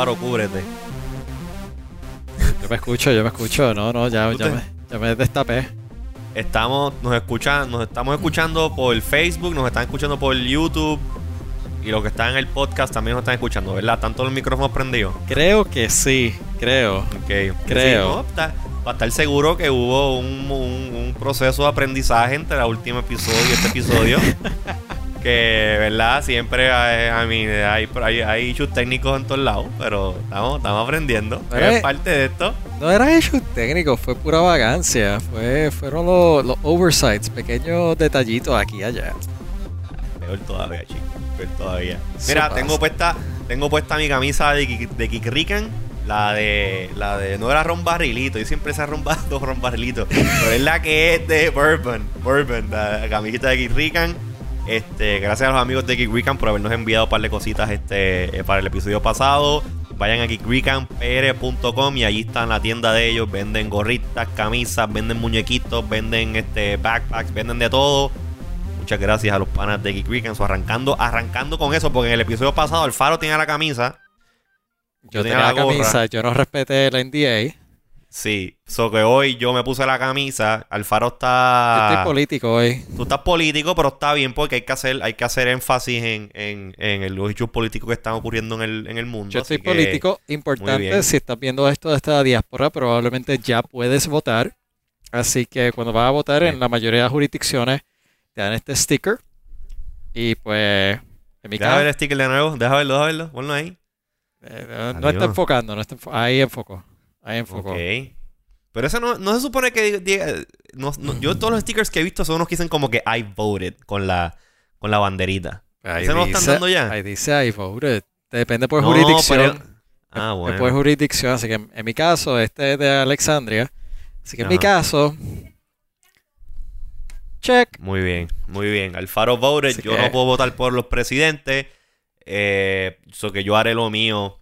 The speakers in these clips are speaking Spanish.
Alfaro, cúbrete. Yo me escucho, yo me escucho. No, no, ya, ¿Tú ya, te- me, ya me destapé. Estamos, nos escuchan, nos estamos escuchando por Facebook, nos están escuchando por YouTube. Y los que están en el podcast también nos están escuchando, ¿verdad? ¿Están todos los micrófonos prendidos? Creo que sí, creo. Ok. Creo. Sí, no, para estar seguro que hubo un, un- un proceso de aprendizaje entre el último episodio y este episodio. que, ¿verdad? Siempre hay, I mean, hay, hay, hay issues técnicos en todos lados, pero estamos, estamos aprendiendo. Pero es parte de esto. No era hecho técnico, fue pura vagancia. Fue, fueron los, los oversights, pequeños detallitos aquí y allá. Peor todavía, chicos. Peor todavía. Mira, tengo puesta, tengo puesta mi camisa de, de Kikrikan. La de, la de, no era ron barrilito, yo siempre se rombado ron barrilito. Pero es la que es de Bourbon. Bourbon, la camiseta de Kikrikan. Este, gracias a los amigos de Kikrikan por habernos enviado un par de cositas este, eh, para el episodio pasado. Vayan a kikrikanpr.com y allí está la tienda de ellos. Venden gorritas, camisas, venden muñequitos, venden este backpacks, venden de todo. Muchas gracias a los panas de Geek Weekends. Arrancando, arrancando con eso, porque en el episodio pasado Alfaro tenía la camisa. Yo tenía tenía la camisa, yo no respeté el NDA. Sí, so que hoy yo me puse la camisa. Alfaro Yo está. estoy político hoy. Tú estás político, pero está bien porque hay que hacer, hay que hacer énfasis en, en, en los hechos políticos que están ocurriendo en el, en el mundo. Yo que- político. Importante, si estás viendo esto de esta diáspora, probablemente ya puedes votar. Así que cuando vas a votar en la mayoría de las jurisdicciones, te dan este sticker. Y pues, en mi Deja caso, ver el sticker de nuevo. Deja verlo, deja verlo. Ponlo ahí. eh, no, está enfocando, no está enfo- ahí enfocó. Ahí enfocó. Ok. Pero eso no, no se supone que diga- no- no- yo todos los stickers que he visto son unos que dicen como que I voted con la, con la banderita. Ahí ¿Ese no lo están dando ya? Ahí dice I voted. Depende por jurisdicción. pero- Ah, bueno. jurisdicción, así que en, mi caso, este es de Alexandria. Así que en mi caso, check. Muy bien, muy bien. Alfaro voted. Así yo que- no puedo votar por los presidentes. Eh, so que yo haré lo mío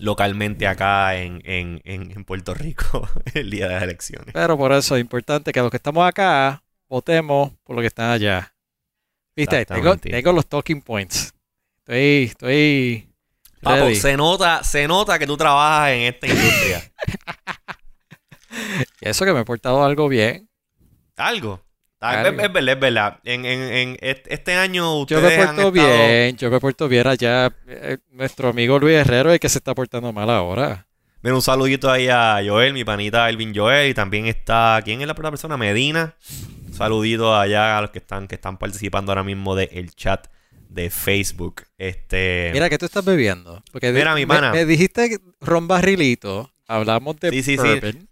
localmente acá en, en, en, Puerto Rico el día de las elecciones. Pero por eso es importante que los que estamos acá votemos por los que están allá. Viste, tengo, los talking points. Estoy, estoy Papo, ready. se nota, se nota que tú trabajas en esta industria. Y eso que me he portado algo bien. Algo. Ah. Es, es verdad, es verdad. En, en, en est- este año Yo ustedes me han porto estado- bien, yo me porto bien allá. Eh, nuestro amigo Luis Herrero es el que se está portando mal ahora. Mira, un saludito ahí a Joel, mi panita Elvin Joel. Y también está. ¿Quién es la otra persona? Medina. Un saludito allá a los que están, que están participando ahora mismo del chat de Facebook. Este. Mira, ¿qué tú estás bebiendo? Porque Mira, mi me- pana. Me, dijiste ron barrilito. Hablamos de Sí, sí, sí. bourbon.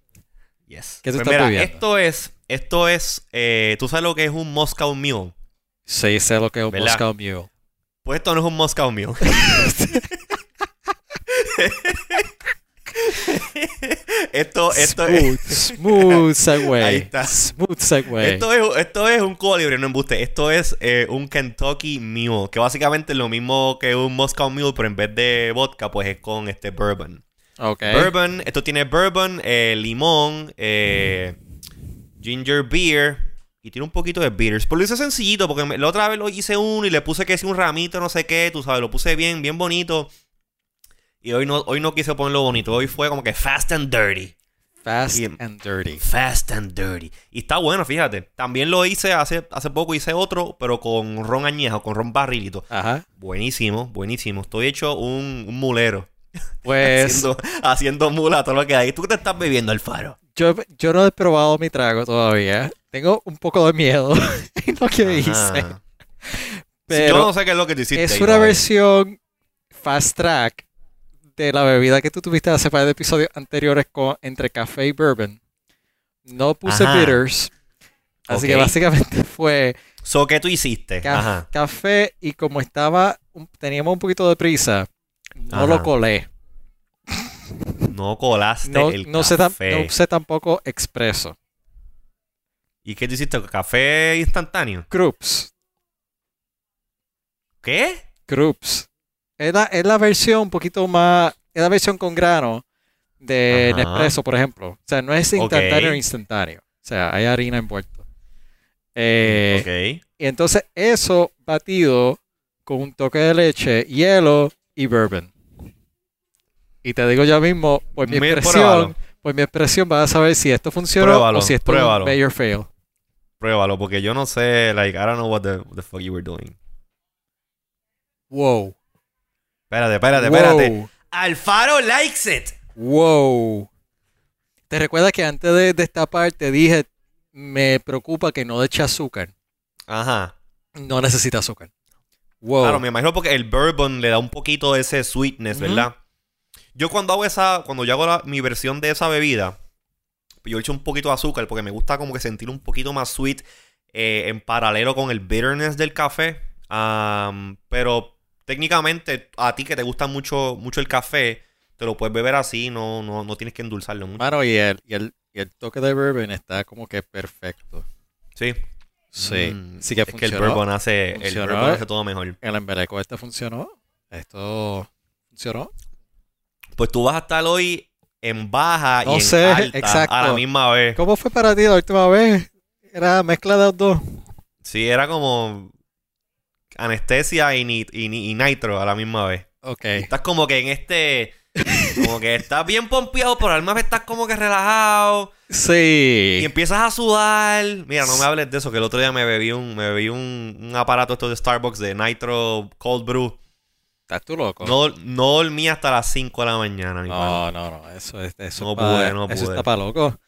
yes. ¿qué tú Pues estás mira, bebiendo? esto es. Esto es. eh, ¿Tú sabes lo que es un Moscow Mule? Sí, sé lo que es un ¿Verdad? Moscow Mule. Pues esto no es un Moscow Mule. esto, esto smooth, es. smooth segue. Ahí está. Smooth segue. Esto es, esto es un Cuba Libre, no embuste. Esto es eh, un Kentucky Mule, que básicamente es lo mismo que un Moscow Mule, pero en vez de vodka, pues es con este bourbon. Ok. Bourbon, esto tiene bourbon, eh, limón, eh, ginger beer y tiene un poquito de bitters. Pero lo hice sencillito porque la otra vez lo hice uno y le puse que es un ramito, no sé qué, tú sabes, lo puse bien, bien bonito. Y hoy no, hoy no quise ponerlo bonito, hoy fue como que fast and dirty. Fast y- and dirty. Fast and dirty. Y está bueno, fíjate. También lo hice hace, hace poco, hice otro, pero con ron añejo, con ron barrilito. Ajá. Buenísimo, buenísimo. Estoy hecho un, un mulero. Pues Haciendo, haciendo mula todo lo que hay. ¿Tú qué te estás bebiendo, Alfaro? Yo, yo no he probado mi trago todavía. Tengo un poco de miedo en lo que hice. Pero Yo no sé qué es lo que hiciste. es una versión fast track de la bebida que tú tuviste hace par de episodios anteriores con, entre café y bourbon. No puse Ajá. bitters. Así que básicamente fue So, ¿qué tú hiciste? ca- Ajá. café y como estaba, teníamos un poquito de prisa, no Ajá. lo colé. No colaste No, el no, sé café. no usé tampoco expreso. ¿Y qué tú hiciste? ¿Café instantáneo? Krups. ¿Qué? Krups. Es la, es la versión un poquito más. Es la versión con grano de Ajá. Nespresso, por ejemplo. O sea, no es instantáneo Ok. instantáneo. O sea, hay harina envuelta. Eh, ok. Y entonces eso batido con un toque de leche, hielo y bourbon. Y te digo yo mismo, por mi expresión, pruébalo. por mi expresión vas a saber si esto funcionó Pruébalo, o si esto pruébalo. es un major fail. Pruébalo, porque yo no sé, like, I don't know what the, the fuck you were doing. Wow. Espérate, espérate, espérate. Wow. Alfaro likes it. Wow. ¿Te recuerdas que antes de, de esta parte dije, me preocupa que no eche azúcar? Ajá. No necesita azúcar. Wow. Claro, me imagino porque el bourbon le da un poquito ese sweetness. ¿verdad? Yo cuando hago esa, cuando yo hago la- mi versión de esa bebida, yo echo un poquito de azúcar porque me gusta como que sentir un poquito más sweet eh, en paralelo con el bitterness del café. Am, pero técnicamente a ti que te gusta mucho, mucho el café, te lo puedes beber así, no, no, no tienes que endulzarlo mucho. Mano, y el, y, el, y el toque de bourbon está como que perfecto. Sí. Sí. Mm, sí que es que el funcionó. bourbon hace, el Funcionó. bourbon hace todo mejor. El embeleco este funcionó. Esto funcionó. Pues tú vas a estar hoy en baja No y en sé, alta exacto. a la misma vez. ¿Cómo fue para ti la última vez? Era mezcla de los dos. Sí, era como anestesia y, ni- y ni- y nitro a la misma vez. Ok. Estás como que en este... Como que estás bien pompeado, pero al vez estás como que relajado. Y Sí. empiezas a sudar. Mira, no me hables de eso, que el otro día me bebí un, me bebí un, un aparato esto de Starbucks de Nitro Cold Brew. ¿Estás tú loco? No, no dormí hasta las 5 de la mañana, mi no, no, no. Eso, es, eso, No pude, no eso pude. está para loco.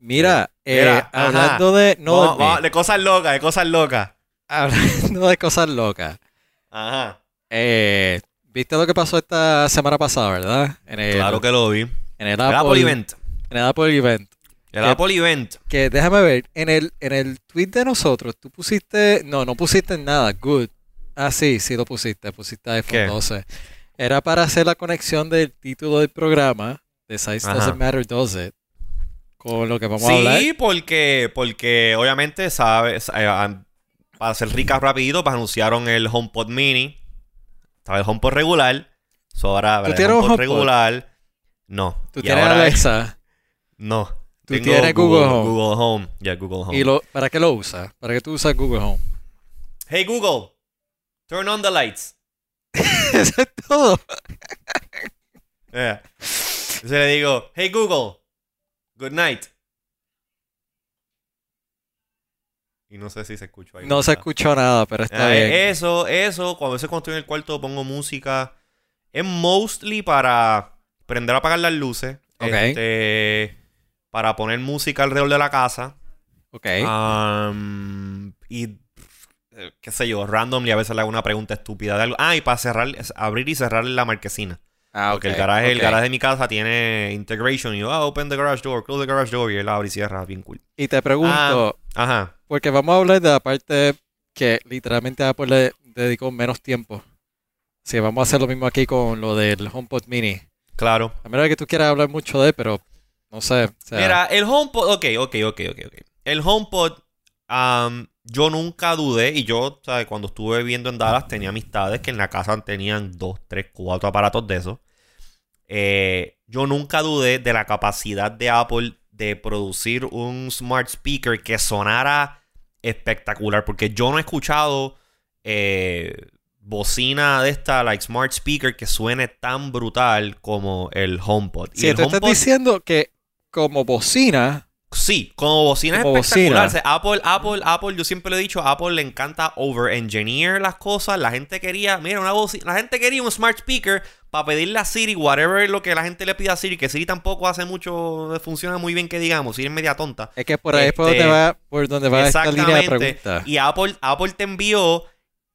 Mira, eh, Mira, ajá. hablando de... No, de cosas locas, de cosas locas. hablando de cosas locas. Ajá. Eh, ¿Viste lo que pasó esta semana pasada, verdad? En el, Claro que lo vi. en el El Apple, Apple Event. En el Apple Event. El ¿Qué? Apple Event. Que déjame ver, en el, en el tweet de nosotros, tú pusiste, no, no pusiste nada, good. Ah, sí, sí lo pusiste, pusiste iPhone ¿Qué? 12. Era para hacer la conexión del título del programa, de Size Ajá. Doesn't Matter, Does It, con lo que vamos a hablar. Sí, porque, porque obviamente, sabes, eh, ah, para hacer ricas rapidito, pues anunciaron el HomePod Mini. Estaba el HomePod regular. So, ahora ¿Tú el tienes un HomePod regular. No. Tú Y tienes ahora Alexa No. Tú Tengo tienes Google Home. Google Home. Ya, Google Home. y lo, ¿para qué lo usas? ¿Para qué tú usas Google Home? Hey Google, turn on the lights. Eso es todo. Yeah. Entonces le digo, hey Google, good night. Y no sé si se escuchó ahí. No se escuchó nada, pero está Ah, bien. Eso, eso, cuando a veces cuando estoy en el cuarto pongo música. Es mostly para prender a apagar las luces. Ok. Este, para poner música alrededor de la casa. ok. Um, y eh, qué sé yo, randomly a veces le hago una pregunta estúpida de algo. Ah, y para cerrar, abrir y cerrar la marquesina. ah, Porque ok, el garaje, el garaje de mi casa tiene integration. Y yo, ah, open the garage door, close the garage door. Y él abre y cierra, bien cool. Y te pregunto, Ajá. porque vamos a hablar de la parte que literalmente Apple le dedicó menos tiempo. Sí, vamos a hacer lo mismo aquí con lo del HomePod Mini. Claro. A menos que tú quieras hablar mucho de él, pero no sé. o sea, Mira, el HomePod, ok, ok, ok, ok, ok. El HomePod, um, yo nunca dudé, y yo, ¿sabes? Cuando estuve viviendo en Dallas, tenía amistades que en la casa tenían dos, tres, cuatro aparatos de esos. Eh, yo nunca dudé de la capacidad de Apple de producir un smart speaker que sonara espectacular, porque yo no he escuchado eh, bocina de esta, like smart speaker, que suene tan brutal como el HomePod. Si el tú estás diciendo que como bocina, Sí, como bocina es Como espectacular. bocina. O sea, Apple, Apple, Apple, yo siempre le he dicho, a Apple le encanta over-engineer las cosas. La gente quería, mira, una bocina, la gente quería un smart speaker para pedirle a Siri, whatever lo que la gente le pida a Siri, que Siri tampoco hace mucho, funciona muy bien que digamos, Siri es media tonta. es que por ahí es por Este, donde va, por donde va esta línea de Exactamente. preguntas. Y Apple, Apple te envió,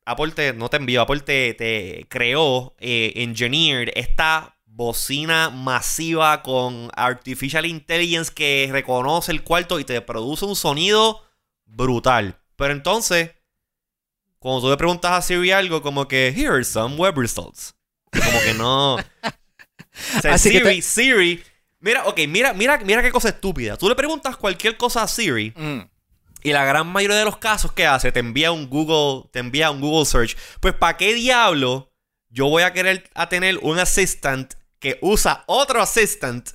Apple te, no te envió, Apple te, te creó, eh, engineered esta bocina masiva con artificial intelligence que reconoce el cuarto y te produce un sonido brutal. Pero entonces, cuando tú le preguntas a Siri algo como que, here are some web results. Como que no... O sea, Así que Siri, te- Siri... Mira, ok, mira, mira, mira qué cosa estúpida. Tú le preguntas cualquier cosa a Siri Mm. y la gran mayoría de los casos que hace te envía un Google, te envía un Google Search. Pues ¿para qué diablo yo voy a querer a tener un assistant que usa otro assistant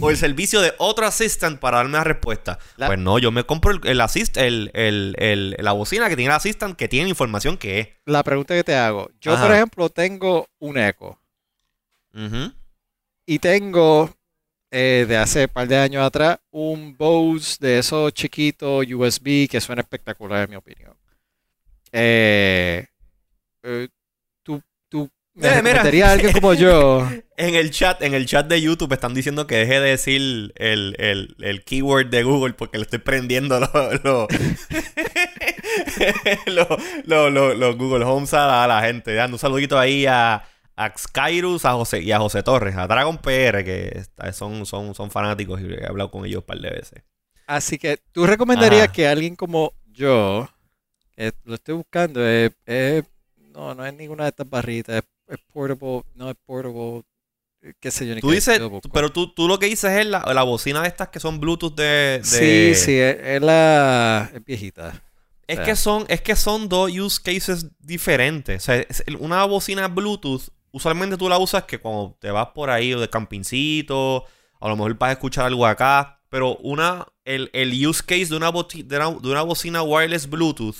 o el servicio de otro assistant para darme la respuesta? La- Pues no, yo me compro el, el assist, el, el- el- la bocina que tiene el assistant que tiene información que es. La pregunta que te hago, yo Ajá. por ejemplo tengo un Echo. Ujú. Y tengo eh, de hace un par de años atrás un Bose de esos chiquitos USB que suena espectacular en mi opinión. Eh, eh, me Eh, alguien como yo. En el chat, en el chat de YouTube están diciendo que deje de decir el, el, el keyword de Google porque le estoy prendiendo los los- los- los Google Homes a la, a la gente. Dando un saludito ahí a, a Skyrus a José, y a José Torres, a Dragon PR, que son, son, son fanáticos y he hablado con ellos un par de veces. Así que tú recomendarías Ajá. que alguien como yo, que lo estoy buscando, es, es- no, no es ninguna de estas barritas, es, es portable, no es portable, eh, qué sé yo. ni Tú qué dices, pero tú, tú lo que dices es la, la bocina de estas que son Bluetooth de... de- Sí, sí, es, es la es viejita. Es O sea. que son, es que son dos use cases diferentes. O sea, es- una bocina Bluetooth, usualmente tú la usas que cuando te vas por ahí o de campincito, a lo mejor vas a escuchar algo acá. Pero una, el, el use case de una, de una, de una bocina wireless Bluetooth,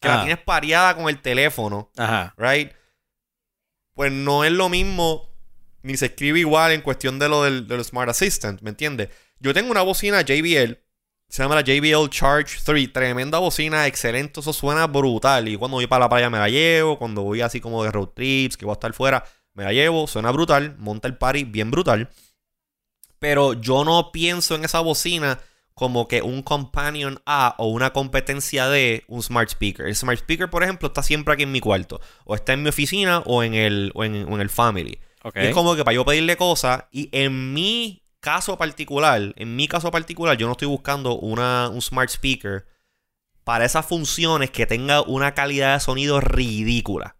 que la tienes pareada con el teléfono, Ajá. right? Pues no es lo mismo, ni se escribe igual en cuestión de lo del, del Smart Assistant, ¿me entiendes? Yo tengo una bocina JBL, se llama la JBL Charge 3, tremenda bocina, excelente, eso suena brutal. Y cuando voy para la playa me la llevo, cuando voy así como de road trips, que voy a estar fuera, me la llevo, suena brutal, monta el party bien brutal. Pero yo no pienso en esa bocina como que un companion a o una competencia de un smart speaker. El smart speaker, por ejemplo, está siempre aquí en mi cuarto. O está en mi oficina o en el, o en, o en el family. Y es como que para yo pedirle cosas. Y en mi caso particular, en mi caso particular, yo no estoy buscando una, un smart speaker para esas funciones que tenga una calidad de sonido ridícula.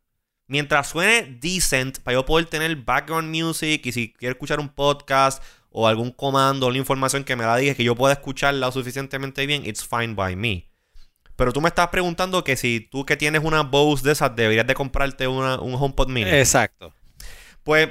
Mientras suene decent, para yo poder tener background music y si quiero escuchar un podcast o algún comando o la información que me la diga que yo pueda escucharla suficientemente bien, it's fine by me. Pero tú me estás preguntando que si tú que tienes una Bose de esas deberías de comprarte una, un HomePod mini. Exacto. Pues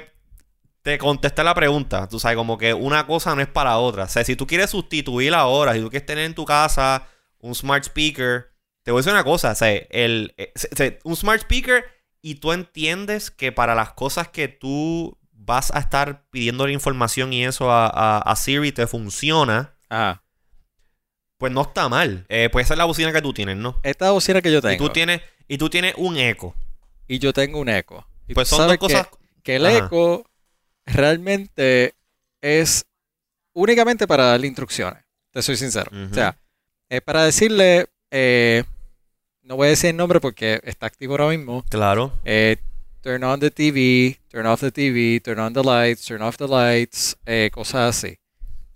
te contesté la pregunta. Tú sabes, como que una cosa no es para otra. O sea, si tú quieres sustituir ahora, si tú quieres tener en tu casa un smart speaker, te voy a decir una cosa. O sea, el, eh, un smart speaker y tú entiendes que para las cosas que tú vas a estar pidiendo la información y eso a, a- a Siri te funciona, Ajá. pues no está mal. Eh, pues esa es la bocina que tú tienes, ¿no? Esta bocina que yo Y tengo. tú tienes, y tú tienes un eco. y yo tengo un eco. Y Pues son dos cosas. Que, que el Ajá. eco realmente es únicamente para darle instrucciones. Te soy sincero. O sea, es para decirle, eh, no voy a decir el nombre porque está activo ahora mismo. Claro. eh, turn on the TV, turn off the TV, turn on the lights, turn off the lights, eh, cosas así.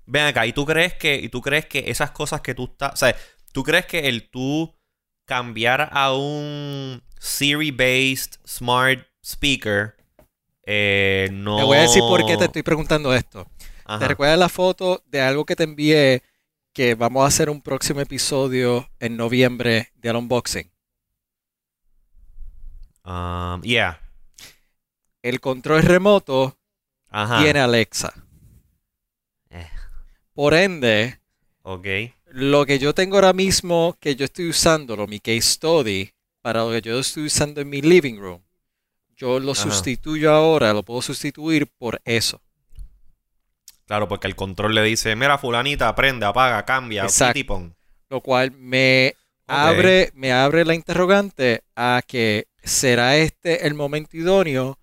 Ven acá, ¿y tú crees que, y tú crees que esas cosas que tú estás, o sea, tú crees que el tú cambiar a un Siri-based smart speaker eh, no... Te voy a decir por qué te estoy preguntando esto. Ajá. ¿Te recuerdas la foto de algo que te envié que vamos a hacer un próximo episodio en noviembre del unboxing? Um, yeah. El control remoto Ajá. tiene Alexa. Eh. Por ende, lo que yo tengo ahora mismo que yo estoy usándolo, mi case study, para lo que yo estoy usando en mi living room, yo lo Ajá. sustituyo ahora, lo puedo sustituir por eso. Claro, porque el control le dice, mira, fulanita, prende, apaga, cambia, Exacto. piti, pon". Lo cual me abre, me abre la interrogante a que será este el momento idóneo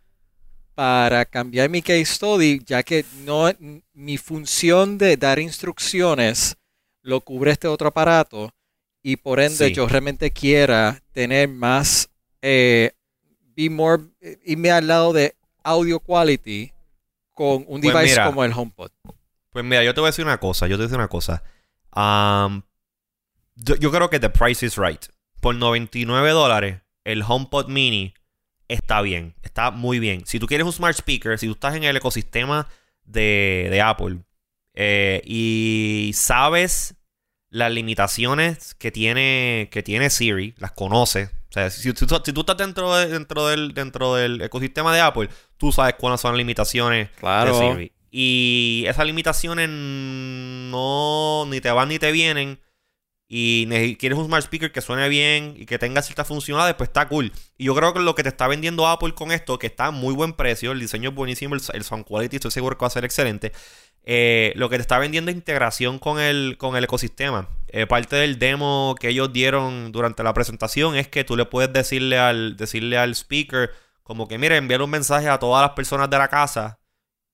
para cambiar mi case study, ya que no mi función de dar instrucciones lo cubre este otro aparato y por ende Sí. yo realmente quiera tener más eh, be more eh, irme al lado de audio quality con un Pues device mira. como el HomePod. Pues mira, yo te voy a decir una cosa, yo te voy a decir una cosa. Um, yo, yo creo que the price is right. Por 99 dólares, el HomePod Mini está bien, está muy bien. Si tú quieres un smart speaker, si tú estás en el ecosistema de, de Apple eh, y sabes las limitaciones que tiene, que tiene Siri, las conoces. O sea, si, tú- si tú estás dentro, de- dentro, del, dentro del ecosistema de Apple, tú sabes cuáles son las limitaciones Claro. de Siri. Y esas limitaciones no ni te van ni te vienen y quieres un smart speaker que suene bien y que tenga ciertas funcionalidades, pues está cool. Y yo creo que lo que te está vendiendo Apple con esto, que está a muy buen precio, el diseño es buenísimo, el, el sound quality estoy seguro que va a ser excelente. eh, lo que te está vendiendo es integración con el, con el ecosistema. Eh, parte del demo que ellos dieron durante la presentación es que tú le puedes decirle al, decirle al speaker como que, mire, enviar un mensaje a todas las personas de la casa.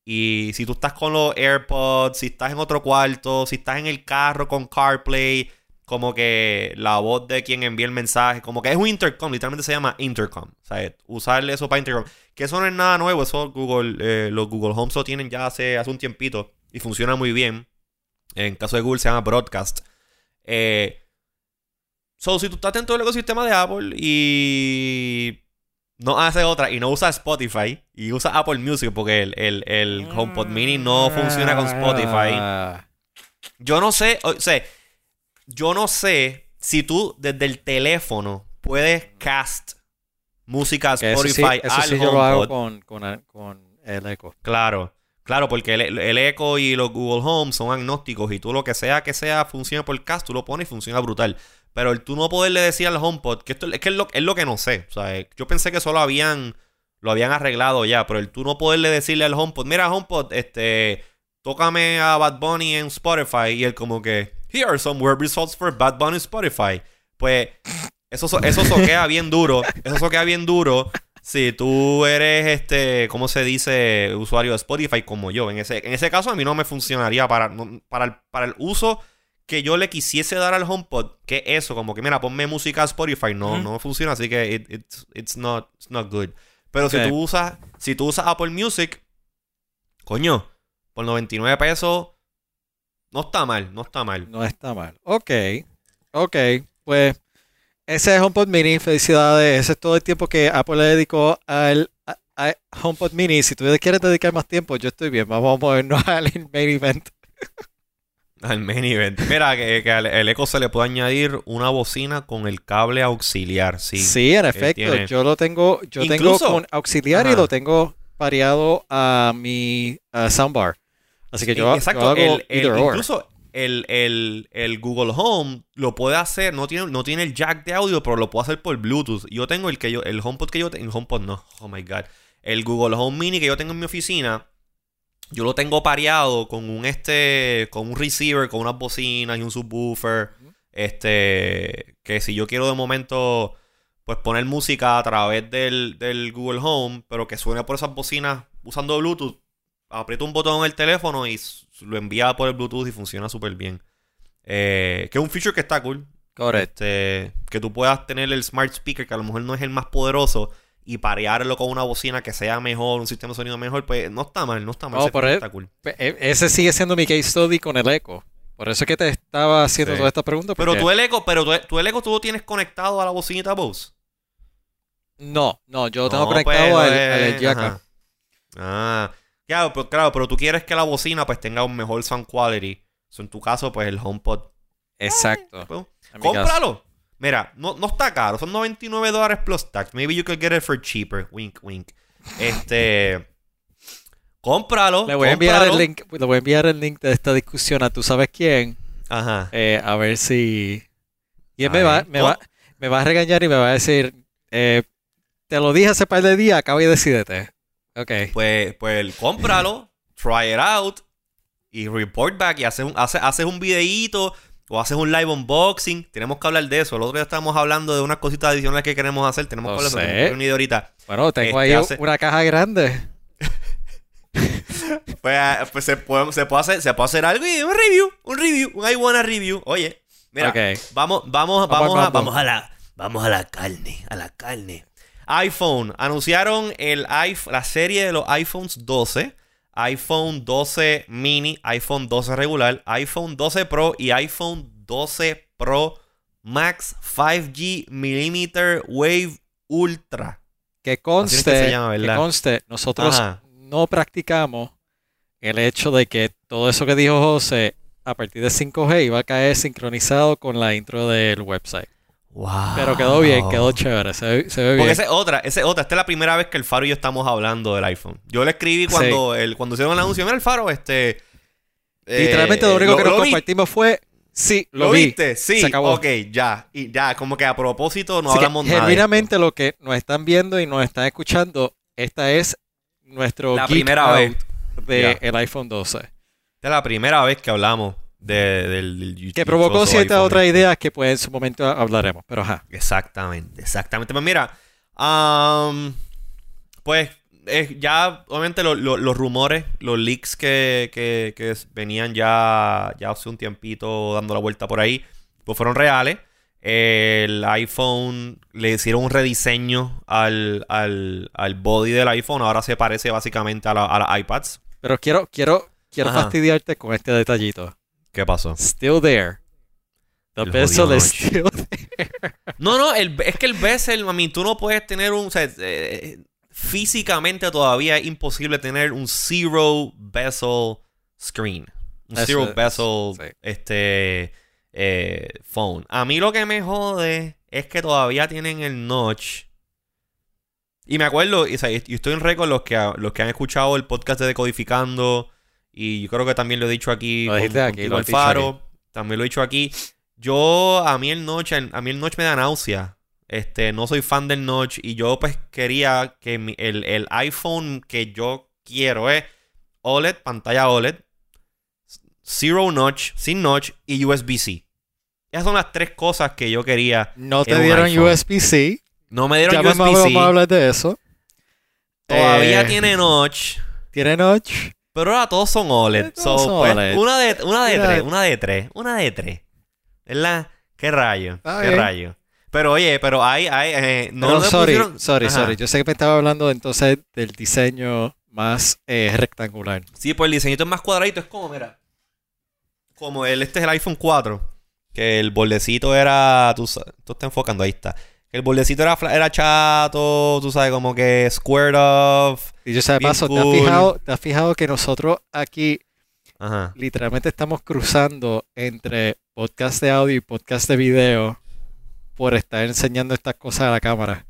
Y si tú estás con los AirPods, si estás en otro cuarto, si estás en el carro con CarPlay, como que la voz de quien envía el mensaje, como que es un intercom, literalmente se llama intercom. O sea, usarle eso para intercom. Que eso no es nada nuevo, eso Google, eh, los Google Homes lo tienen ya hace, hace un tiempito y funciona muy bien. En caso de Google se llama Broadcast. Eh, so, si tú estás dentro del ecosistema de Apple y no hace otra y no usa Spotify y usa Apple Music porque el, el, el HomePod Mini no funciona con Spotify. Ah, Yo no sé, o sea, yo no sé si tú desde el teléfono puedes cast música a que eso sí, Spotify eso al sí yo lo hago con, con, con el eco. Claro, claro, porque el, el Echo y los Google Home son agnósticos y tú lo que sea que sea funciona por cast, tú lo pones y funciona brutal. Pero el tú no poderle decir al HomePod, que esto es que es lo, es lo que no sé. O sea, eh, yo pensé que solo habían, lo habían arreglado ya, pero el tú no poderle decirle al HomePod, mira HomePod, este, tócame a Bad Bunny en Spotify y él como que, here are some web results for Bad Bunny Spotify. Pues eso, so- eso soquea bien duro, eso soquea bien duro si tú eres, este, ¿cómo se dice? Usuario de Spotify como yo. En ese, en ese caso a mí no me funcionaría para, para, el, para el uso que yo le quisiese dar al HomePod, que eso, como que mira, ponme música a Spotify, no, Ujú. no funciona, así que it- it's, it's not, it's not good. Pero si tú usas, si tú usas Apple Music, coño, por 99 pesos, no está mal, no está mal. No está mal. Ok, ok, pues ese es HomePod Mini, felicidades. Ese es todo el tiempo que Apple le dedicó al a- a HomePod Mini. Si tú quieres dedicar más tiempo, yo estoy bien. Vamos a movernos al main event. Al main event. Mira, que, que al el Echo se le puede añadir una bocina con el cable auxiliar, sí. Sí, en efecto, yo lo tengo, yo tengo con auxiliar y lo tengo pareado a mi ah, soundbar. Así que yo, Eh, yo Exacto, hago el- el- either or. incluso el, el- el Google Home lo puede hacer, no tiene, no tiene el jack de audio, pero lo puedo hacer por Bluetooth. Yo tengo el que yo, el HomePod que yo tengo, el HomePod no, oh my god. El Google Home Mini que yo tengo en mi oficina, yo lo tengo pareado con un este, con un receiver, con unas bocinas y un subwoofer. Este, que si yo quiero de momento, pues poner música a través del, del Google Home, pero que suene por esas bocinas usando Bluetooth, aprieto un botón en el teléfono y lo envía por el Bluetooth y funciona súper bien. Eh, que es un feature que está cool. Correcto. Este, que tú puedas tener el smart speaker, que a lo mejor no es el más poderoso, y parearlo con una bocina que sea mejor, un sistema de sonido mejor, pues no está mal, no está mal. No, feature e- está cool. E- Ese sigue siendo mi case study con el eco. Por eso es que te estaba haciendo Sí. todas estas preguntas. Pero tú el eco, pero tú, tú el eco tú lo tienes conectado a la bocinita Bose. No, no, yo lo tengo No, conectado pues, al, al jack. Ah, claro pero, claro, pero tú quieres que la bocina pues tenga un mejor sound quality. So, en tu caso, pues el HomePod. Exacto. pues, caso. cómpralo. Mira, no, no está caro. Son 99 dólares plus tax. Maybe you could get it for cheaper. Wink, wink. Este... cómpralo. Le voy a enviar el link, le voy a enviar el link de esta discusión a tú sabes quién, Ajá. eh, a ver si y él me va, me va, me va a regañar y me va a decir, eh, te lo dije hace par de días, acabo y decidete. Ok. Pues, pues cómpralo, try it out y report back y haces un, hace- haces un videíto o haces un live unboxing. Tenemos que hablar de eso. El otro día estábamos hablando de unas cositas adicionales que queremos hacer. Tenemos Lo que hablar de un video ahorita. Bueno, tengo Este, ahí hace- una caja grande. Pues, ah, pues se, puede, se, puede hacer, se puede hacer algo y un review, un review, un I wanna review. Oye, mira, vamos, vamos, Vamos a, vamos a la, vamos a la carne, a la carne. iPhone, anunciaron el iPhone, la serie de los iPhones 12, iPhone 12 mini, iPhone 12 regular, iPhone 12 Pro y iPhone 12 Pro Max 5G Millimeter Wave Ultra. Que es conste, que conste, nosotros Ajá. no practicamos el hecho de que todo eso que dijo José a partir de 5G iba a caer sincronizado con la intro del website. Wow. Pero quedó bien, quedó chévere, se, ve- se ve bien. Porque esa es otra, esa es otra. Esta es la primera vez que el Faro y yo estamos hablando del iPhone. Yo le escribí cuando, el, cuando hicieron el anuncio, mira el Faro, este... eh, Literalmente lo único que nos vi. compartimos fue Sí, lo, ¿Lo, vi. viste? Sí. Se acabó. Ok, ya. Y ya, como que a propósito no Así que, hablamos nada. de genuinamente lo que nos están viendo y nos están escuchando, esta es nuestro La geek primera out vez. de Ya. el iPhone 12. Esta es la primera vez que hablamos de- del, del Que provocó ciertas otras ideas que pues en su momento hablaremos, pero ajá. Exactamente, exactamente. Pues mira, pues eh, ya obviamente lo- lo- los rumores, los leaks que, que- que s- venían ya, ya hace un tiempito dando la vuelta por ahí, pues fueron reales. El iPhone le hicieron un rediseño al, al, al body del iPhone. Ahora se parece básicamente a, la- a las iPads. Pero quiero, quiero, quiero Ajá. fastidiarte con este detallito. ¿Qué pasó? Still there. The El bezel jodido is still there. No, no, el- es que el bezel, mami, tú no puedes tener un. o sea, eh, físicamente todavía es imposible tener un zero bezel screen. Un Eso zero es, bezel sí. este, eh, phone. A mí lo que me jode es que todavía tienen el notch. Y me acuerdo, y, o sea, y estoy en récord los que, los que han escuchado el podcast de Decodificando. Y yo creo que también lo he dicho aquí Lo con, aquí, lo Alfaro. También lo he dicho aquí. Yo, a mí el notch, a mí el notch me da náusea. Este, no soy fan del notch. Y yo pues quería que mi- el, el iPhone que yo quiero es OLED, pantalla OLED, Zero Notch, sin notch y USB-C. Esas son las tres cosas que yo quería. No te dieron. USB-C. No me dieron Ya mismo USB-C. vamos a hablar de eso. Todavía Eh, tiene notch. Tiene notch. Pero ahora todos son OLED. Todos So, son pues, OLED. Una de, una de Mira. tres, una de tres, una de tres. ¿Verdad? ¿Qué rayo? ¿Qué bien. rayo? Pero oye, pero hay, hay, eh, no le sorry, pusieron- sorry, Ajá. sorry. Yo sé que me estaba hablando entonces del diseño más eh, rectangular. Sí, pues el diseñito es más cuadradito, es como, mira. Como el, este es el iPhone 4. Que el bordecito era. Tú, tú estás enfocando, ahí está. El bordecito era, era chato, tú sabes, como que squared off. Y yo sé, paso, ¿te has, cool. fijado, ¿te has fijado que nosotros aquí Ajá. literalmente estamos cruzando entre podcast de audio y podcast de video por estar enseñando estas cosas a la cámara?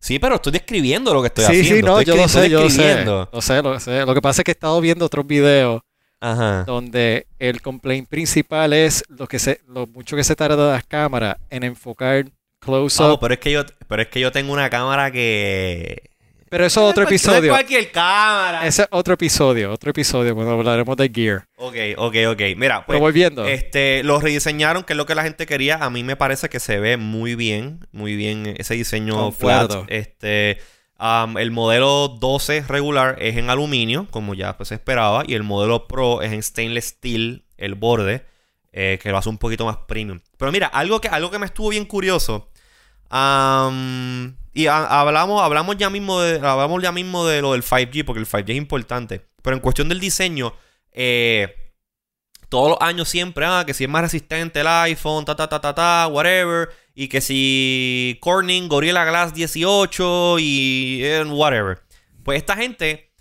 Sí, pero estoy describiendo lo que estoy sí, haciendo. sí, no, Estoy yo lo sé, yo lo sé. Lo sé, lo sé. Lo que pasa es que he estado viendo otros videos Ajá. donde el complaint principal es lo que se, lo mucho que se tarda las cámaras en enfocar close up. pero es que yo, pero es que yo tengo una cámara que. Pero eso es otro episodio. cualquier cámara. Ese es otro episodio, otro episodio cuando hablaremos de Gear. Ok, ok, ok. Mira, pues. Pero volviendo. Este, los rediseñaron, que es lo que la gente quería. A mí me parece que se ve muy bien, muy bien ese diseño Concuerdo. flat. Este, el modelo 12 regular es en aluminio, como ya pues, se esperaba, y el modelo Pro es en stainless steel, el borde, eh, que lo hace un poquito más premium. Pero mira, algo que, algo que me estuvo bien curioso. am, y ha- hablamos, hablamos ya mismo de, hablamos ya mismo de lo del 5G, porque el 5G es importante. Pero en cuestión del diseño, eh, todos los años siempre, ah, que si es más resistente el iPhone, ta, ta, ta, ta, ta, whatever. Y que si Corning, Gorilla Glass 18 y eh, whatever. Pues esta gente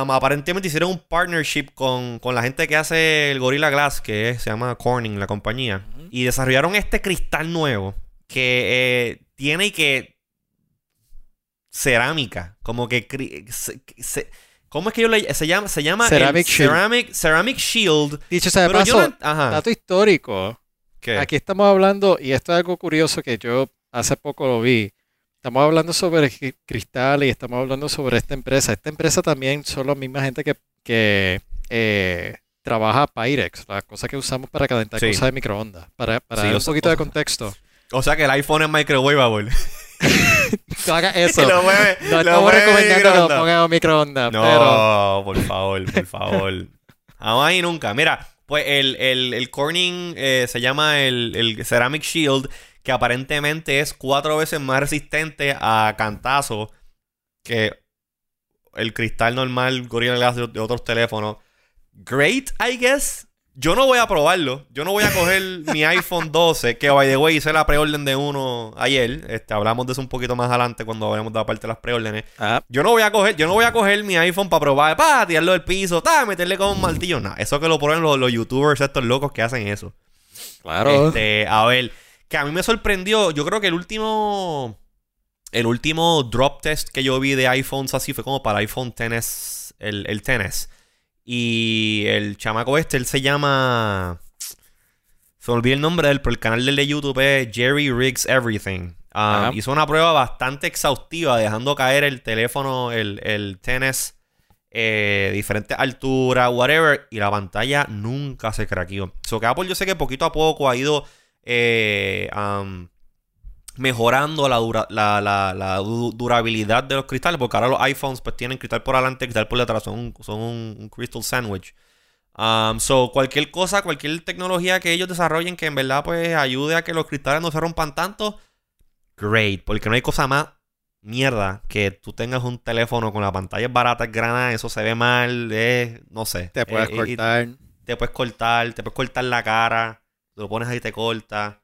am, aparentemente hicieron un partnership con, con la gente que hace el Gorilla Glass, que es- se llama Corning, la compañía. Y desarrollaron este cristal nuevo que eh, tiene que cerámica, como que se- se- ¿cómo es que yo le se llama? Se llama Ceramic Shield. Ceramic, Ceramic Shield. Dicho sea de Pero yo paso, no- ajá. dato histórico. ¿Qué? Aquí estamos hablando, y esto es algo curioso que yo hace poco lo vi. Estamos hablando sobre cri- cristal y estamos hablando sobre esta empresa. Esta empresa también son la misma gente que, que eh, trabaja Pyrex, las cosas que usamos para calentar Sí. cosas de microondas. Para, para Sí, dar un sea- poquito o de contexto. O sea que el iPhone es microwavable. No hagas eso. Lo mueve- no lo estamos recomendando que lo pongan en microondas. No, Pero por favor, por favor. Jamás y nunca. Mira, pues el, el, el Corning eh, se llama el, el Ceramic Shield, que aparentemente es cuatro veces más resistente a cantazo que el cristal normal Gorilla Glass de, de otros teléfonos. Great, I guess. Yo no voy a probarlo. Yo no voy a coger mi iPhone 12, que by the way hice la preorden de uno ayer. Este, hablamos de eso un poquito más adelante cuando hablemos de la parte de las preórdenes. Ah, Yo no voy a coger, yo no voy a coger mi iPhone para probar, para tirarlo del piso, ta, meterle con un martillo. No, eso que lo prueben los, los youtubers estos locos que hacen eso. claro. Este, a ver, que a mí me sorprendió, yo creo que el último el último drop test que yo vi de iPhones así fue como para iPhone XS, el, el XS. Y el chamaco este, él se llama Se me olvidó el nombre de él, pero el canal de YouTube es Jerry Riggs Everything. Ah, hizo una prueba bastante exhaustiva, dejando caer el teléfono, el, el tenis, eh, diferentes alturas, whatever, y la pantalla nunca se craqueó. So que Apple yo sé que poquito a poco ha ido eh, um, mejorando la, dura- la, la- la du- durabilidad de los cristales, porque ahora los iPhones pues tienen cristal por adelante, cristal por detrás, son un, son un, un crystal sandwich. Um, so, cualquier cosa, cualquier tecnología que ellos desarrollen que en verdad pues ayude a que los cristales no se rompan tanto, great, porque no hay cosa más mierda que tú tengas un teléfono con la pantalla barata, grana, eso se ve mal, es, no sé. Te puedes Eh, eh, cortar. te puedes cortar, te puedes cortar la cara, lo pones ahí y te corta.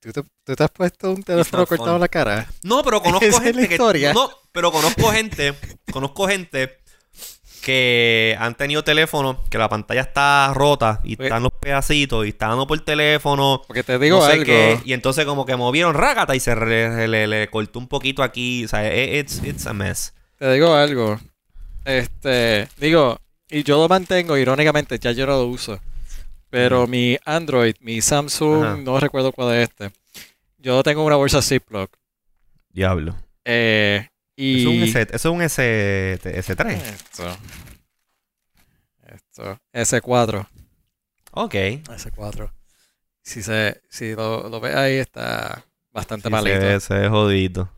¿Tú te, tú te has puesto un teléfono cortado fun. en la cara? No, pero conozco Esa es gente la que. historia. No, pero conozco gente. conozco gente que han tenido teléfonos que la pantalla está rota y Pues- están los pedacitos y están dando por teléfono. Porque te digo no sé algo. qué, y entonces como que movieron rágata y se le, le cortó un poquito aquí. O sea, it- it's, it's a mess. Te digo algo. Este, digo, y yo lo mantengo, irónicamente, ya yo no lo uso. Pero mi Android, mi Samsung, Ajá. no recuerdo cuál es este. Yo tengo una bolsa Ziploc. Diablo. Eh, y Eso es un, S, eso es un S, S3. Esto. Esto. S4. Ok. S4. Si, se, si lo, lo ves ahí, está bastante Sí, malito. se, se ve jodidito.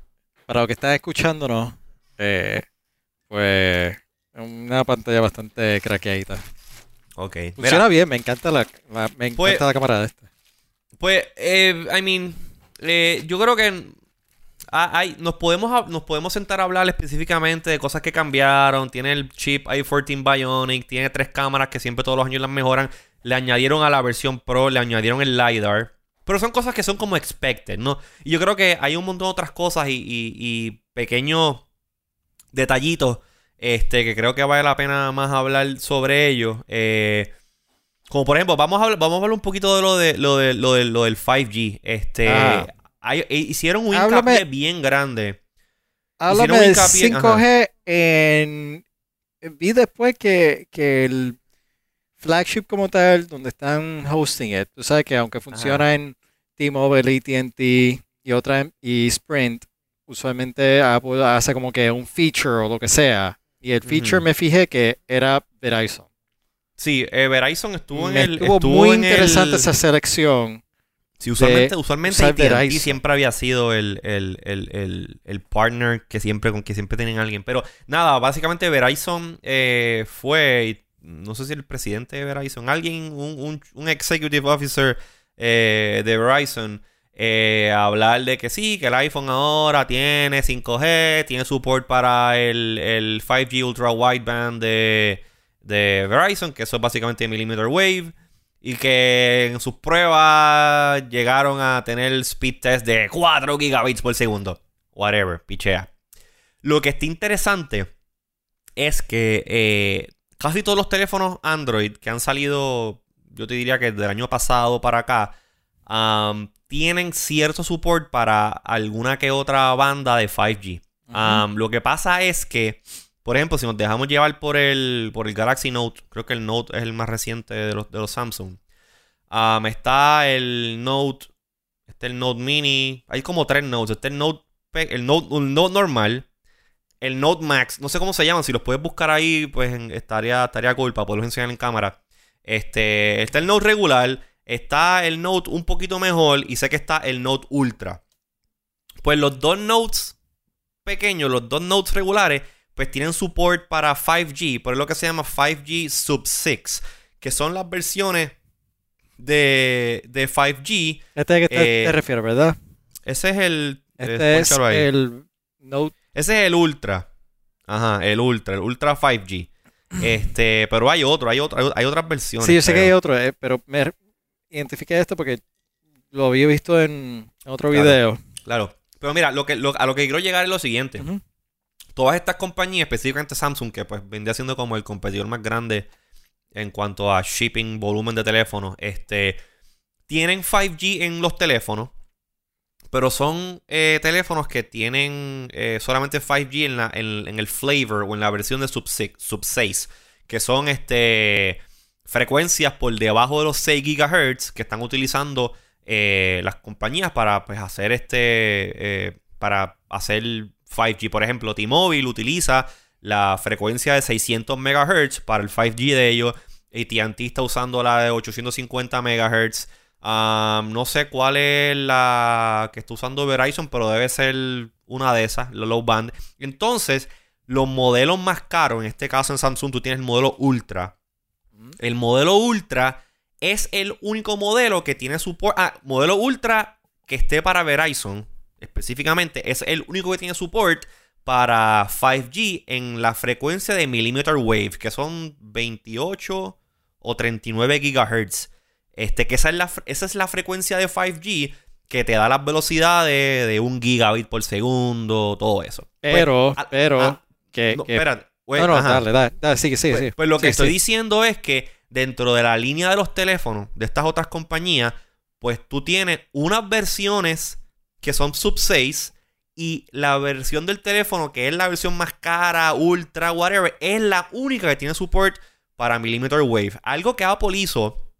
Para los que están escuchándonos, eh, pues una pantalla bastante craqueadita. Ok. Mira, Funciona bien, me encanta la, la- me encanta Pues- la cámara de este. Pues, eh, I mean, eh, yo creo que ah, hay, nos, podemos, nos podemos sentar a hablar específicamente de cosas que cambiaron. Tiene el chip i14 Bionic, tiene tres cámaras que siempre todos los años las mejoran. Le añadieron a la versión Pro, le añadieron el LiDAR. Pero son cosas que son como expected, ¿no? Y yo creo que hay un montón de otras cosas y, y- y pequeños detallitos este, que creo que vale la pena más hablar sobre ellos. Eh, como por ejemplo, vamos a hablar, vamos a hablar un poquito de lo de lo de lo, de, lo del 5G. Este hay- eh, hicieron un Háblame- hincapié bien grande. Háblame hincapié- 5G en... Vi después que, que el flagship como tal, donde están hosting it, tú sabes que aunque funciona en T-Mobile, AT&T y otra y Sprint, usualmente Apple hace como que un feature o lo que sea. Y el feature me fijé que era Verizon. Sí, eh, Verizon estuvo en Me el estuvo estuvo muy en interesante el- esa selección. Sí, usualmente, de usualmente AT&T siempre había sido el, el, el, el, el partner que siempre, con que siempre tienen a alguien. Pero nada, básicamente Verizon eh, fue, no sé si el presidente de Verizon, alguien, un, un, un executive officer eh, de Verizon, eh, hablar de que sí, que el iPhone ahora tiene 5G, tiene support para el, el 5G Ultra Wideband de, de Verizon, que eso es básicamente millimeter wave. Y que en sus pruebas llegaron a tener speed test de 4 gigabits por segundo. Whatever, pichea. Lo que está interesante es que eh, casi todos los teléfonos Android que han salido, yo te diría que del año pasado para acá, um, tienen cierto support para alguna que otra banda de 5G. Um, lo que pasa es que, por ejemplo, si nos dejamos llevar por el, por el Galaxy Note, creo que el Note es el más reciente de los, de los Samsung. Um, está el Note, está el Note Mini, hay como tres Notes. Está el Note, el Note, un Note normal, el Note Max, no sé cómo se llaman, si los puedes buscar ahí, pues estaría, estaría cool para poderlos enseñar en cámara. Este, está el Note regular, está el Note un poquito mejor y sé que está el Note Ultra. Pues los dos Notes pequeños, los dos Notes regulares, pues tienen support para 5G, por lo que se llama 5G Sub 6, que son las versiones de, de 5G. Este es que te, Eh, te refieres, ¿verdad? Ese es el... eh, Este es ahí. el Note. Ese es el Ultra. Ajá, el Ultra, el Ultra 5G. Este, pero hay otro, hay otro, hay, otras versiones. Sí, yo sé que hay otro, eh, pero me identifiqué esto porque lo había visto en otro Claro. video. Claro. Pero mira, lo que, lo- a lo que quiero llegar es lo siguiente. Todas estas compañías, específicamente Samsung, que pues vendría siendo como el competidor más grande en cuanto a shipping, volumen de teléfonos, este, tienen 5G en los teléfonos, pero son eh, teléfonos que tienen eh, solamente 5G en, la, en, en el flavor o en la versión de sub 6, sub 6, que son este frecuencias por debajo de los 6 GHz que están utilizando eh, las compañías para pues, hacer este eh, para hacer 5G. Por ejemplo, T-Mobile utiliza la frecuencia de 600 MHz para el 5G de ellos. AT&T está usando la de 850 MHz. no sé cuál es la que está usando Verizon, pero debe ser una de esas, la low band. Entonces, los modelos más caros, en este caso en Samsung, tú tienes el modelo Ultra. El modelo Ultra es el único modelo que tiene support. Ah, modelo Ultra que esté para Verizon, específicamente, es el único que tiene support para 5G en la frecuencia de millimeter wave, que son 28 o 39 gigahertz. Este, que esa es la, esa es la frecuencia de 5G que te da las velocidades de un gigabit por segundo, todo eso. Pero, pues, pero, que, no, espérate, pues, no, dale, dale, sigue, sigue, pues, pues, lo que estoy diciendo es que dentro de la línea de los teléfonos de estas otras compañías, pues tú tienes unas versiones que son sub 6 y la versión del teléfono, que es la versión más cara, ultra, whatever, es la única que tiene support para millimeter wave. Algo que Apple hizo,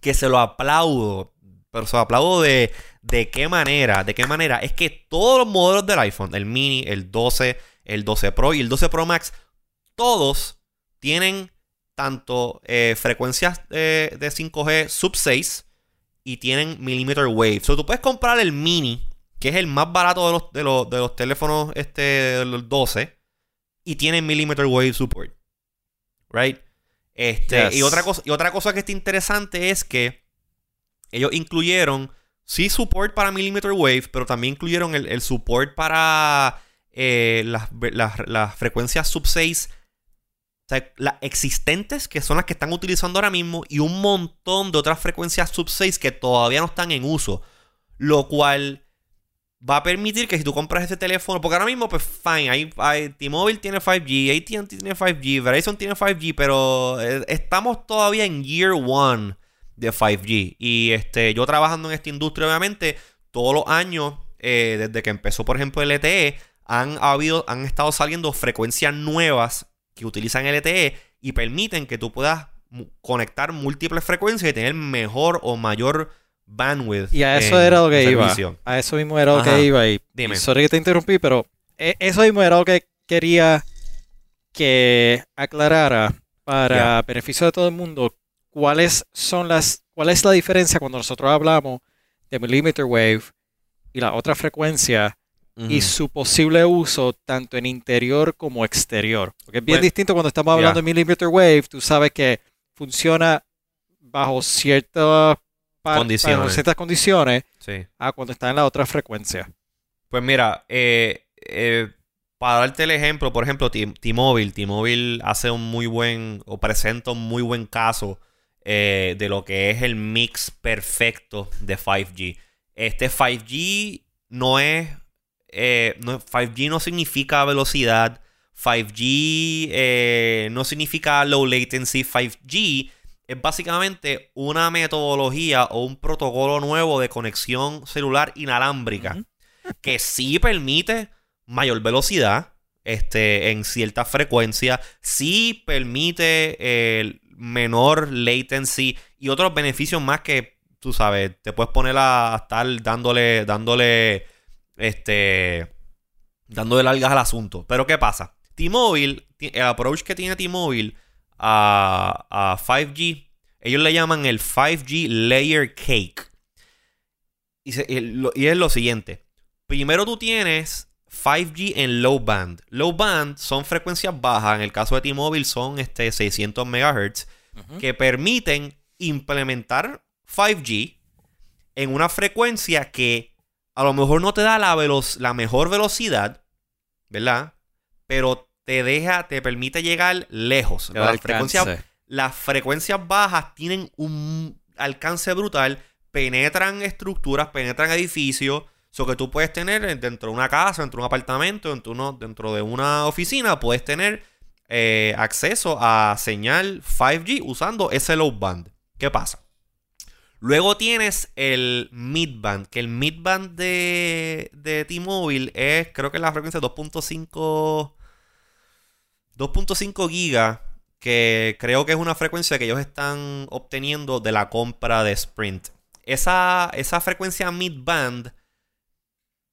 que se lo aplaudo, pero se lo aplaudo de, de qué manera, de qué manera, es que todos los modelos del iPhone, el mini, el 12, el 12 Pro y el 12 Pro Max, todos tienen tanto eh, frecuencias de, de 5G sub 6 y tienen millimeter wave. O sea, tú puedes comprar el mini que es el más barato de los, de los, de los teléfonos este, los 12, y tiene millimeter wave support. Right? Este, y, otra cosa, y otra cosa que está interesante es que ellos incluyeron, sí, support para millimeter wave, pero también incluyeron el, support para eh, las, las, frecuencias sub 6 o sea, las existentes, que son las que están utilizando ahora mismo, y un montón de otras frecuencias sub 6 que todavía no están en uso. Lo cual va a permitir que si tú compras ese teléfono, porque ahora mismo, pues fine, hay, T-Mobile tiene 5G, ATT tiene 5G, Verizon tiene 5G, pero eh, estamos todavía en year one de 5G. Y este, yo trabajando en esta industria, obviamente, todos los años, eh, desde que empezó, por ejemplo, el LTE, han, habido, han estado saliendo frecuencias nuevas que utilizan LTE y permiten que tú puedas conectar múltiples frecuencias y tener mejor o mayor bandwidth. Y a eso era lo que iba. A eso mismo era lo que iba. Y, Dime. sorry que te interrumpí, pero eh, eso mismo era lo que quería que aclarara para beneficio de todo el mundo cuáles son las cuál es la diferencia cuando nosotros hablamos de millimeter wave y la otra frecuencia y su posible uso tanto en interior como exterior. Porque es bien distinto cuando estamos hablando de millimeter wave, tú sabes que funciona bajo ciertas condiciones. ciertas condiciones a cuando está en la otra frecuencia. Pues mira, eh, eh, para darte el ejemplo, por ejemplo, T-Mobile. T-Mobile hace un muy buen, o presenta un muy buen caso eh, de lo que es el mix perfecto de 5G. Este 5G no es, no, 5G no significa velocidad. 5G no significa low latency. 5G es básicamente una metodología o un protocolo nuevo de conexión celular inalámbrica que sí permite mayor velocidad este, en cierta frecuencia, sí permite el menor latency y otros beneficios más que tú sabes, te puedes poner a estar dándole, dándole, este, dándole largas al asunto. Pero ¿qué pasa? T-Mobile, el approach que tiene T-Mobile a, 5G, ellos le llaman el 5G Layer Cake. Y, y, es lo siguiente. Primero tú tienes 5G en low band. Low band son frecuencias bajas. En el caso de T-Mobile son este, 600 MHz. Que permiten implementar 5G en una frecuencia que a lo mejor no te da la, la mejor velocidad. ¿Verdad? Pero te deja, te permite llegar lejos. Las frecuencias, las frecuencias bajas tienen un alcance brutal, penetran estructuras, penetran edificios. Eso que tú puedes tener dentro de una casa, dentro de un apartamento, dentro, uno, dentro de una oficina, puedes tener eh, acceso a señal 5G usando ese low band. ¿Qué pasa? Luego tienes el midband, que el midband de, de T-Mobile es, creo que la frecuencia 2.5 2.5 gigas que creo que es una frecuencia que ellos están obteniendo de la compra de Sprint. Esa, esa frecuencia mid-band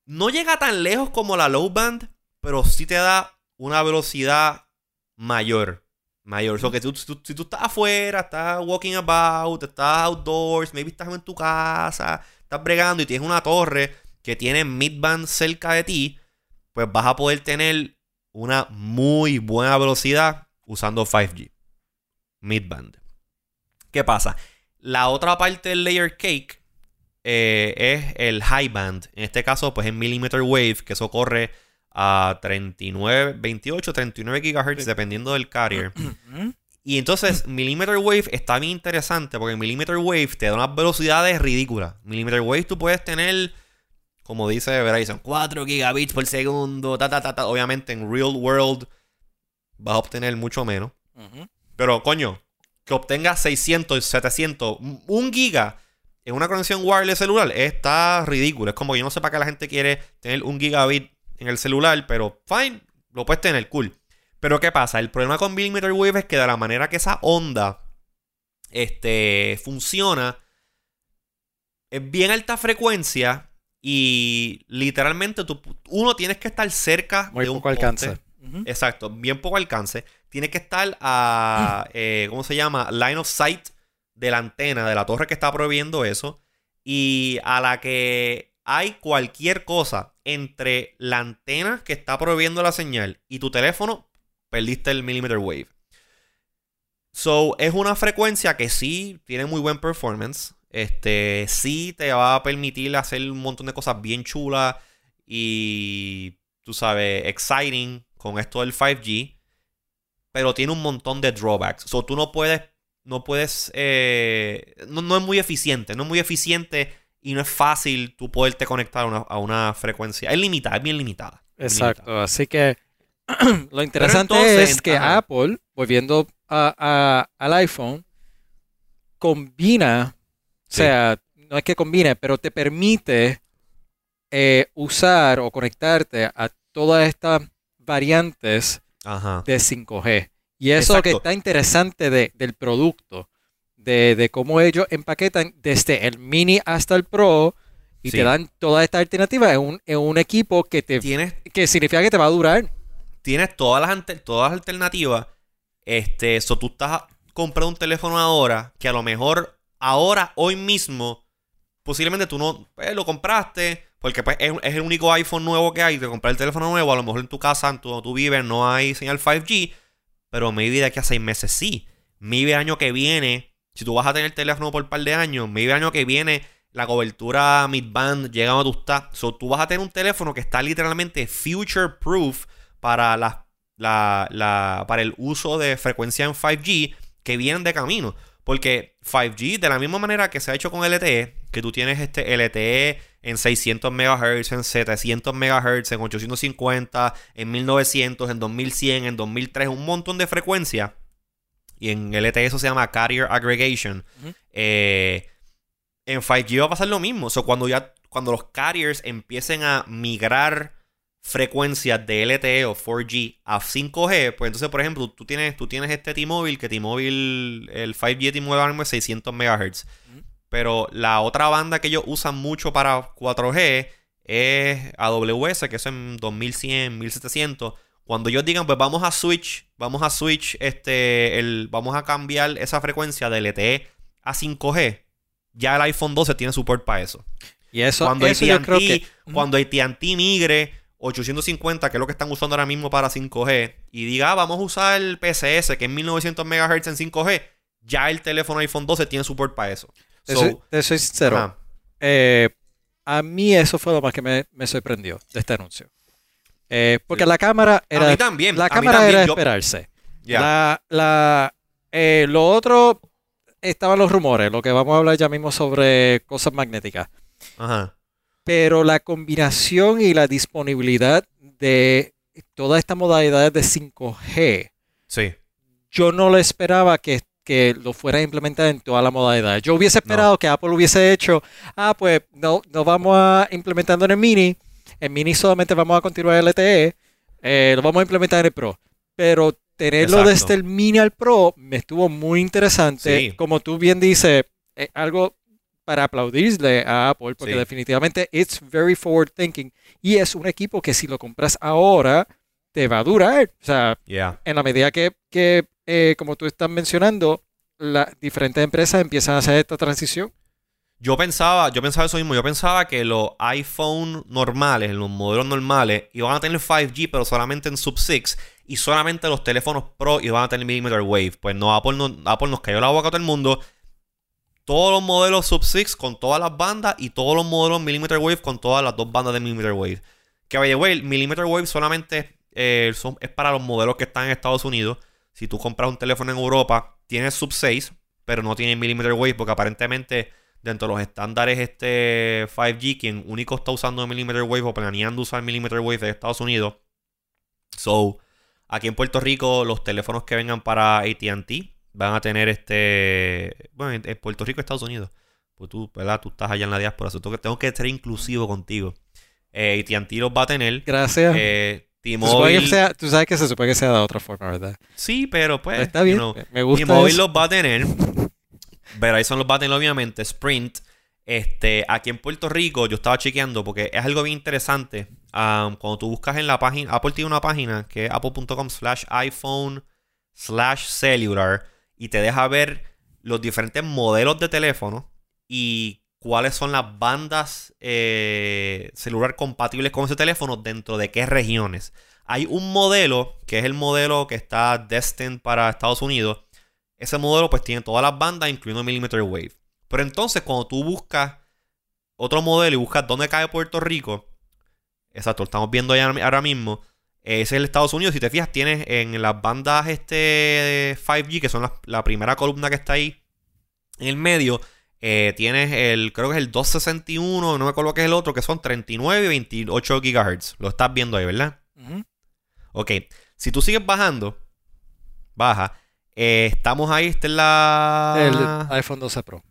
no llega tan lejos como la low band, pero sí te da una velocidad mayor. Mayor. O sea, que tú- si tú estás afuera, estás walking about, estás outdoors, maybe estás en tu casa, estás bregando y tienes una torre que tiene mid-band cerca de ti, pues vas a poder tener una muy buena velocidad usando 5G. Mid-band. ¿Qué pasa? La otra parte del layer cake eh, es el high band. En este caso, pues es millimeter wave, que eso corre a 39, 28, 39 GHz, dependiendo del carrier. Y entonces, Millimeter Wave está bien interesante porque Millimeter Wave te da unas velocidades ridículas. Millimeter Wave tú puedes tener, como dice Verizon, 4 gigabits por segundo, ta, ta, ta, ta. Obviamente en real world vas a obtener mucho menos. Pero coño, que obtengas 600, 700, 1 giga en una conexión wireless celular está ridículo. Es como que yo no sé para qué la gente quiere tener un gigabit en el celular, pero fine, lo puedes tener, cool. Pero ¿qué pasa? El problema con millimeter wave es que de la manera que esa onda este, funciona, es bien alta frecuencia y literalmente tú, uno tienes que estar cerca Muy de un poco poste. alcance. Exacto, bien poco alcance. Tienes que estar a, eh, ¿cómo se llama? Line of sight de la antena, de la torre que está prohibiendo eso. Y a la que hay cualquier cosa entre la antena que está prohibiendo la señal y tu teléfono, perdiste el millimeter wave. So, es una frecuencia que sí tiene muy buen performance. Este, sí te va a permitir hacer un montón de cosas bien chulas y, tú sabes, exciting con esto del 5G. Pero tiene un montón de drawbacks. So, tú no puedes, no puedes, eh, no, no es muy eficiente. No es muy eficiente y no es fácil tú poderte conectar a una, a una frecuencia. Es limitada, es bien limitada. Exacto. limitada. Así que lo interesante entonces, es que ajá. Apple, volviendo a- a- al iPhone, combina, o sea, no es que combine, pero te permite eh, usar o conectarte a todas estas variantes Ajá. de 5G. Y eso que está interesante de- del producto, de, de cómo ellos empaquetan desde el mini hasta el pro y Sí. te dan toda esta alternativa en un, en un equipo que te Tienes que significa que te va a durar. tienes todas las, todas las alternativas. Este, so tú estás comprando un teléfono ahora que a lo mejor ahora, hoy mismo, posiblemente tú no pues, lo compraste porque pues, es, es el único iPhone nuevo que hay. De comprar el teléfono nuevo, a lo mejor en tu casa, en tu, donde tú vives, no hay señal 5G, pero maybe de aquí a seis meses sí. Maybe el año que viene, si tú vas a tener el teléfono por un par de años, el año que viene la cobertura mid-band llega donde tú estás. So, tú vas a tener un teléfono que está literalmente future proof para, la, la- la- para el uso de frecuencia en 5G que vienen de camino. Porque 5G, de la misma manera que se ha hecho con LTE, que tú tienes este LTE en 600 MHz, en 700 MHz, en 850, en 1900, en 2100, en 2003, un montón de frecuencias. Y en LTE eso se llama Carrier Aggregation. Eh, en 5G va a pasar lo mismo. O sea, cuando ya cuando los carriers empiecen a migrar frecuencias de LTE o 4G a 5G, pues entonces, por ejemplo, tú tienes, tú tienes este T-Mobile, que T-Mobile, el 5G de T-Mobile ahora mismo es 600 MHz. Pero la otra banda que ellos usan mucho para 4G es AWS, que es en 2100, 1700. Cuando ellos digan, pues vamos a switch, vamos a switch, este, el, vamos a cambiar esa frecuencia de LTE a 5G, ya el iPhone 12 tiene support para eso. Y eso, Cuando eso yo creo que cuando AT&T migre 850, que es lo que están usando ahora mismo para 5G, y diga, ah, vamos a usar el PCS, que es 1900 MHz en 5G, ya el teléfono iPhone 12 tiene support para eso. te, So, soy, te soy sincero. eh, a mí eso fue lo más que me, me sorprendió de este anuncio. Eh, porque la cámara era a mí también. la cámara también, era yo- esperarse. ya. La, la, eh, lo otro estaban los rumores, lo que vamos a hablar ya mismo sobre cosas magnéticas. Ajá. Pero la combinación y la disponibilidad de todas estas modalidades de 5G, Sí. yo no lo esperaba que, que lo fuera a implementar en todas las modalidades. Yo hubiese esperado que Apple hubiese hecho, ah, pues no, no vamos a implementando en el Mini, en Mini solamente vamos a continuar el LTE, eh, lo vamos a implementar en el Pro. Pero tenerlo Exacto. desde el Mini al Pro me estuvo muy interesante. Sí. Como tú bien dices, es algo para aplaudirle a Apple, porque Sí. definitivamente it's very forward thinking. Y es un equipo que si lo compras ahora, te va a durar. O sea, Yeah. en la medida que, que, eh, como tú estás mencionando, las diferentes empresas empiezan a hacer esta transición. Yo pensaba, yo pensaba eso mismo. Yo pensaba que los iPhone normales, los modelos normales, iban a tener 5G, pero solamente en sub 6. Y solamente los teléfonos Pro iban a tener millimeter wave. Pues no, Apple, no, Apple nos cayó la boca a todo el mundo. Todos los modelos sub 6 con todas las bandas y todos los modelos millimeter wave con todas las dos bandas de millimeter wave. Que way, el millimeter wave solamente eh, son- es para los modelos que están en Estados Unidos. Si tú compras un teléfono en Europa, tiene sub 6, pero no tiene millimeter wave porque aparentemente dentro de los estándares este 5G, quien único está usando millimeter wave o planeando usar millimeter wave de Estados Unidos. So, aquí en Puerto Rico, los teléfonos que vengan para ATT van a tener este. Bueno, en Puerto Rico, Estados Unidos. Pues tú, ¿verdad? Tú estás allá en la diáspora. so tengo, que ser inclusivo contigo. Eh, ATT los va a tener. Gracias. Eh, T-Mobile. sea- tú sabes que se supone que sea de otra forma, ¿verdad? Sí, pero pues. Está bien. you know, me gusta T-Mobile los va a tener. Verizon los va a tener, obviamente. Sprint. Este, aquí en Puerto Rico, yo estaba chequeando porque es algo bien interesante. Um, cuando tú buscas en la página, Apple tiene una página que es apple.com slash iPhone slash cellular y te deja ver los diferentes modelos de teléfono y cuáles son las bandas eh, celular compatibles con ese teléfono dentro de qué regiones. Hay un modelo que es el modelo que está destined para Estados Unidos. Ese modelo pues tiene todas las bandas, incluyendo millimeter wave. Pero entonces cuando tú buscas otro modelo y buscas dónde cae Puerto Rico, exacto, lo estamos viendo ya ahora mismo, ese es el Estados Unidos. Si te fijas, tienes en las bandas este 5G, que son la, la primera columna que está ahí en el medio, eh, tienes el, creo que es el 261, no me acuerdo qué es el otro, que son 39 y 28 GHz. Lo estás viendo ahí, ¿verdad? Ujú. Ok, si tú sigues bajando, baja. Eh, estamos ahí, esta es la. El iPhone 12 Pro.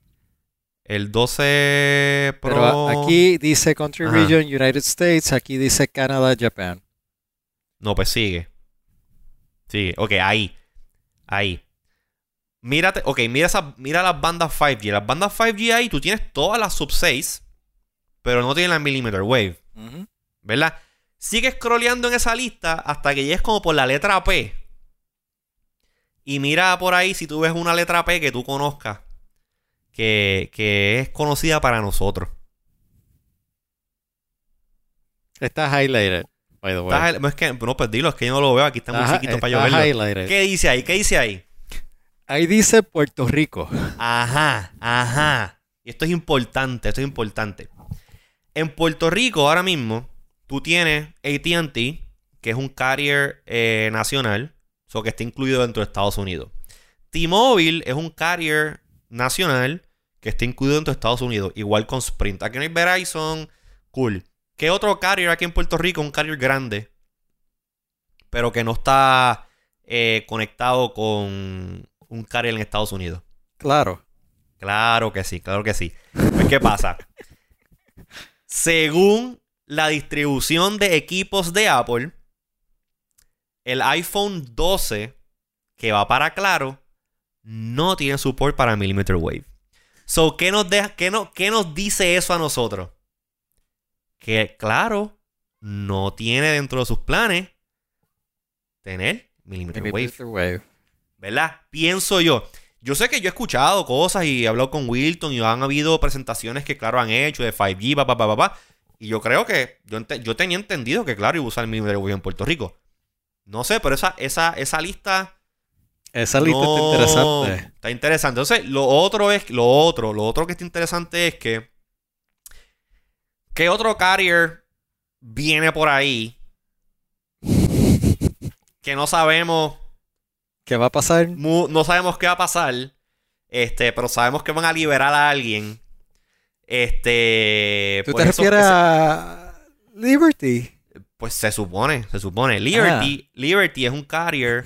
el 12 Pro. Pero aquí dice Country Ajá. Region United States, aquí dice Canadá, Japan. No, pues sigue. Sigue. Ok, ahí. Ahí. Mírate, ok, mira, esa, mira las bandas 5G. Las bandas 5G ahí, tú tienes todas las sub 6, pero no tienes la millimeter wave, Ujú. ¿verdad? Sigue scrolleando en esa lista hasta que llegues como por la letra P. Y mira por ahí si tú ves una letra P que tú conozcas, que, que es conocida para nosotros. Está highlighted, by the way. No, es que, no, pues dilo, es que yo no lo veo, aquí está muy chiquito para yo verlo. highlighted. ¿Qué dice ahí? ¿Qué dice ahí? Ahí dice Puerto Rico. Ajá, ajá. Y esto es importante, esto es importante. En Puerto Rico ahora mismo, tú tienes ATT, que es un carrier eh, nacional, o que está incluido dentro de Estados Unidos. T-Mobile es un carrier nacional que está incluido dentro de Estados Unidos, igual con Sprint. Aquí no hay Verizon, cool. ¿Qué otro carrier aquí en Puerto Rico? Un carrier grande, pero que no está eh, conectado con un carrier en Estados Unidos. Claro. Claro que sí, claro que sí. Pues, ¿qué pasa? Según la distribución de equipos de Apple, el iPhone 12 que va para Claro no tiene support para millimeter wave. So, ¿qué nos, deja, qué, no- qué nos dice eso a nosotros? Que Claro no tiene dentro de sus planes tener millimeter wave. Millimeter wave. ¿verdad? Pienso yo. Yo sé que yo he escuchado cosas y he hablado con Wilton y han habido presentaciones que, claro, han hecho de 5G, pa, pa, pa, pa, pa. Y yo creo que yo, yo tenía entendido que, claro, iba a usar el millimeter wave en Puerto Rico. No sé, pero esa, esa, esa lista. Esa lista no- está interesante. Está interesante. Entonces, lo otro es. Lo otro, lo otro que está interesante es que. ¿Qué otro carrier viene por ahí? Que no sabemos ¿Qué va a pasar? no sabemos qué va a pasar. Este, pero sabemos que van a liberar a alguien. Este. ¿Tú te refieres a Liberty? Pues se supone, se supone. Liberty, Liberty es un carrier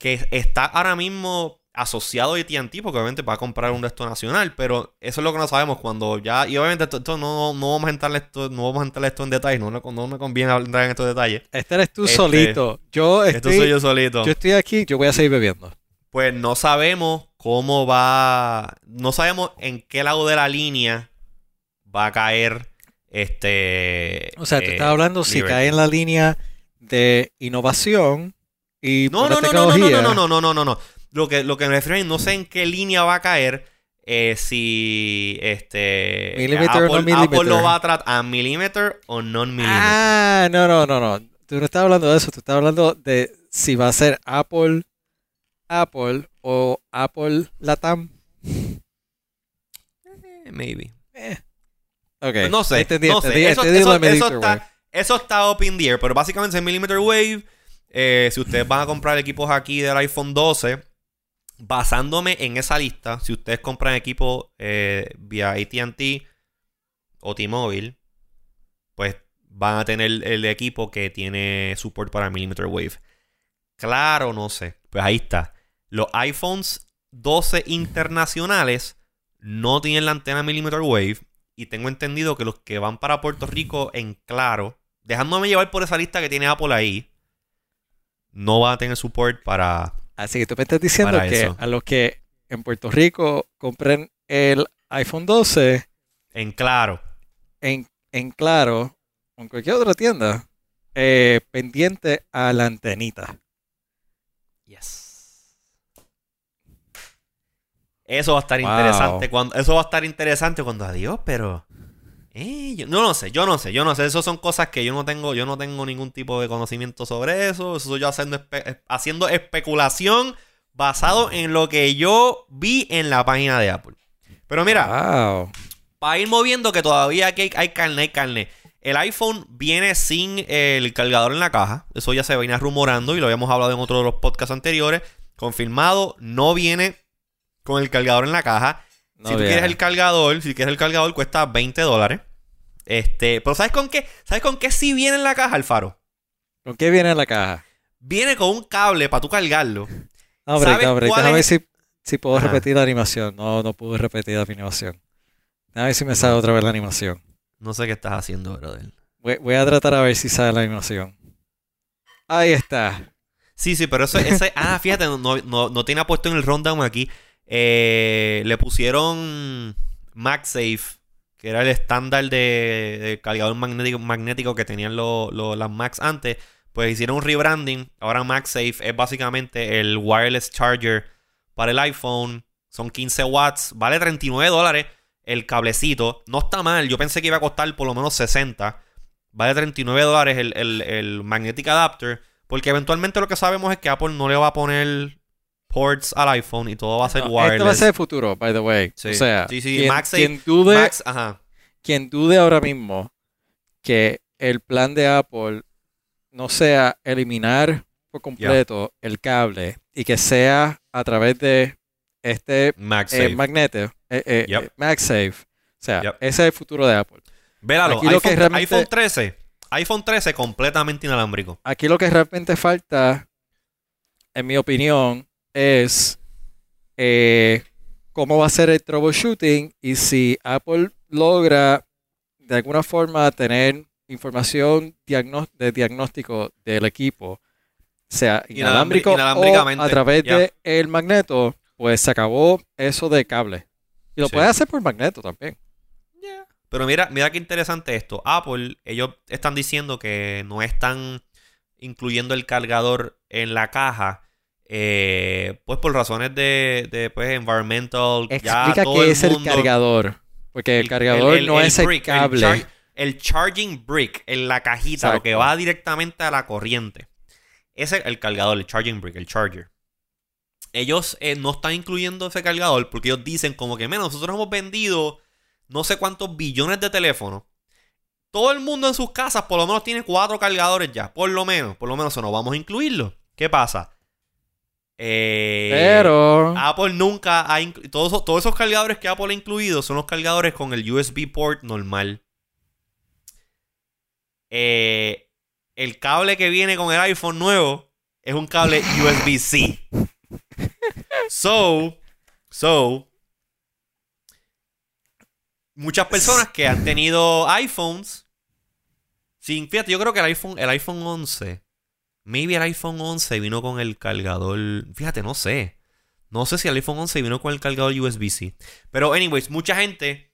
que está ahora mismo asociado a AT&T porque obviamente va a comprar un resto nacional, pero eso es lo que no sabemos cuando ya y obviamente esto, no, no, vamos a entrar esto, no vamos a entrar esto en detalle, no, no, me conviene entrar en estos detalles. Este eres tú solito. Yo estoy, esto soy yo solito. Yo estoy aquí, yo voy a seguir bebiendo. Pues no sabemos cómo va, no sabemos en qué lado de la línea va a caer este. O sea, tú estás hablando si cae en la línea de innovación y no, no, no, no, no, no, no, no, no, no, no. Lo que, lo que me refiero es no sé en qué línea va a caer. Eh, si este Apple, o no Apple lo va a tratar a milímetro o non milímetro. Ah, no, no, no, no. Tú no estás hablando de eso, tú estás hablando de si va a ser Apple Apple o Apple Latam. Eh, maybe. Eh. Okay. No sé, no sé. Eso, eso, eso, está, eso está up in the air, pero básicamente es millimeter wave. Eh, si ustedes van a comprar equipos aquí del iPhone 12, basándome en esa lista, si ustedes compran equipos eh, vía ATT o T-Mobile, pues van a tener el equipo que tiene support para millimeter wave. Claro, no sé. Pues ahí está. Los iPhones 12 internacionales no tienen la antena millimeter wave. Y tengo entendido que los que van para Puerto Rico en claro, dejándome llevar por esa lista que tiene Apple ahí, no va a tener support para. Así que tú me estás diciendo que a los que en Puerto Rico compren el iPhone 12. En claro. En, en claro, o en cualquier otra tienda, eh, pendiente a la antenita. Yes. Eso va a estar interesante cuando. Eso va a estar interesante cuando adiós, pero. Eh, yo, no, no sé, yo no sé, yo no sé. Eso son cosas que yo no tengo, yo no tengo ningún tipo de conocimiento sobre eso. Eso soy yo haciendo, haciendo especulación basado en lo que yo vi en la página de Apple. Pero mira, para ir moviendo que todavía hay, hay carne, hay carne. El iPhone viene sin el cargador en la caja. Eso ya se venía rumorando y lo habíamos hablado en otro de los podcasts anteriores. Confirmado, no viene con el cargador en la caja si tú quieres el cargador, si quieres el cargador cuesta 20 dólares. Este, pero ¿sabes con qué? ¿Sabes con qué sí viene en la caja, Alfaro? ¿Con qué viene en la caja? Viene con un cable para tú cargarlo. No, hombre, hombre, déjame ver si, si puedo repetir la animación. No, no pude repetir la animación. Déjame ver si me sale otra vez la animación. No sé qué estás haciendo, brother. Voy, voy a tratar a ver si sale la animación. Ahí está. Sí, sí, pero eso, ese, ah, fíjate, no, no, no tiene puesto en el rundown aquí. Eh, le pusieron MagSafe, que era el estándar de, cargador magnético, que tenían las Macs antes. Pues hicieron un rebranding. Ahora MagSafe es básicamente el wireless charger para el iPhone. Son 15 watts. Vale 39 dólares el cablecito. No está mal. Yo pensé que iba a costar por lo menos 60. Vale 39 dólares el, el, el magnetic adapter. Porque eventualmente lo que sabemos es que Apple no le va a poner ports al iPhone y todo va a ser wireless. Esto va a ser el futuro, by the way. Sí. O sea, sí, sí. Quien, Max, quien, dude, Max, ajá. quien dude ahora mismo que el plan de Apple no sea eliminar por completo el cable y que sea a través de este MagSafe. Eh, magneto, eh, eh, yep. Eh, MagSafe. O sea, ese es el futuro de Apple. Véralo, iPhone, que realmente, iPhone 13. iPhone 13 completamente inalámbrico. Aquí lo que realmente falta, en mi opinión, es eh, cómo va a ser el troubleshooting y si Apple logra de alguna forma tener información de diagnóstico del equipo, sea inalámbrico o a través del el magneto, pues se acabó eso de cable. Y lo puede hacer por magneto también. Pero mira, mira qué interesante esto. Apple, ellos están diciendo que no están incluyendo el cargador en la caja eh, pues por razones de, de pues, environmental. Explica qué es el cargador. Porque el, cargador no es el cable. El, charging brick, en la cajita, lo que va directamente a la corriente. Ese es el cargador, el charging brick, el charger. Ellos eh, no están incluyendo ese cargador porque ellos dicen como que, menos nosotros hemos vendido no sé cuántos billones de teléfonos. Todo el mundo en sus casas por lo menos tiene cuatro cargadores ya, por lo menos. Por lo menos eso no vamos a incluirlo. ¿Qué pasa? Eh, Pero Apple nunca ha todos, todos esos cargadores que Apple ha incluido son los cargadores con el USB port normal. Eh, el cable que viene con el iPhone nuevo es un cable USB-C. So, so, muchas personas que han tenido iPhones, sin, fíjate, yo creo que el iPhone, el iPhone 11, maybe el iPhone 11 vino con el cargador, fíjate, no sé. No sé si el iPhone 11 vino con el cargador USB-C. Pero, anyways, mucha gente.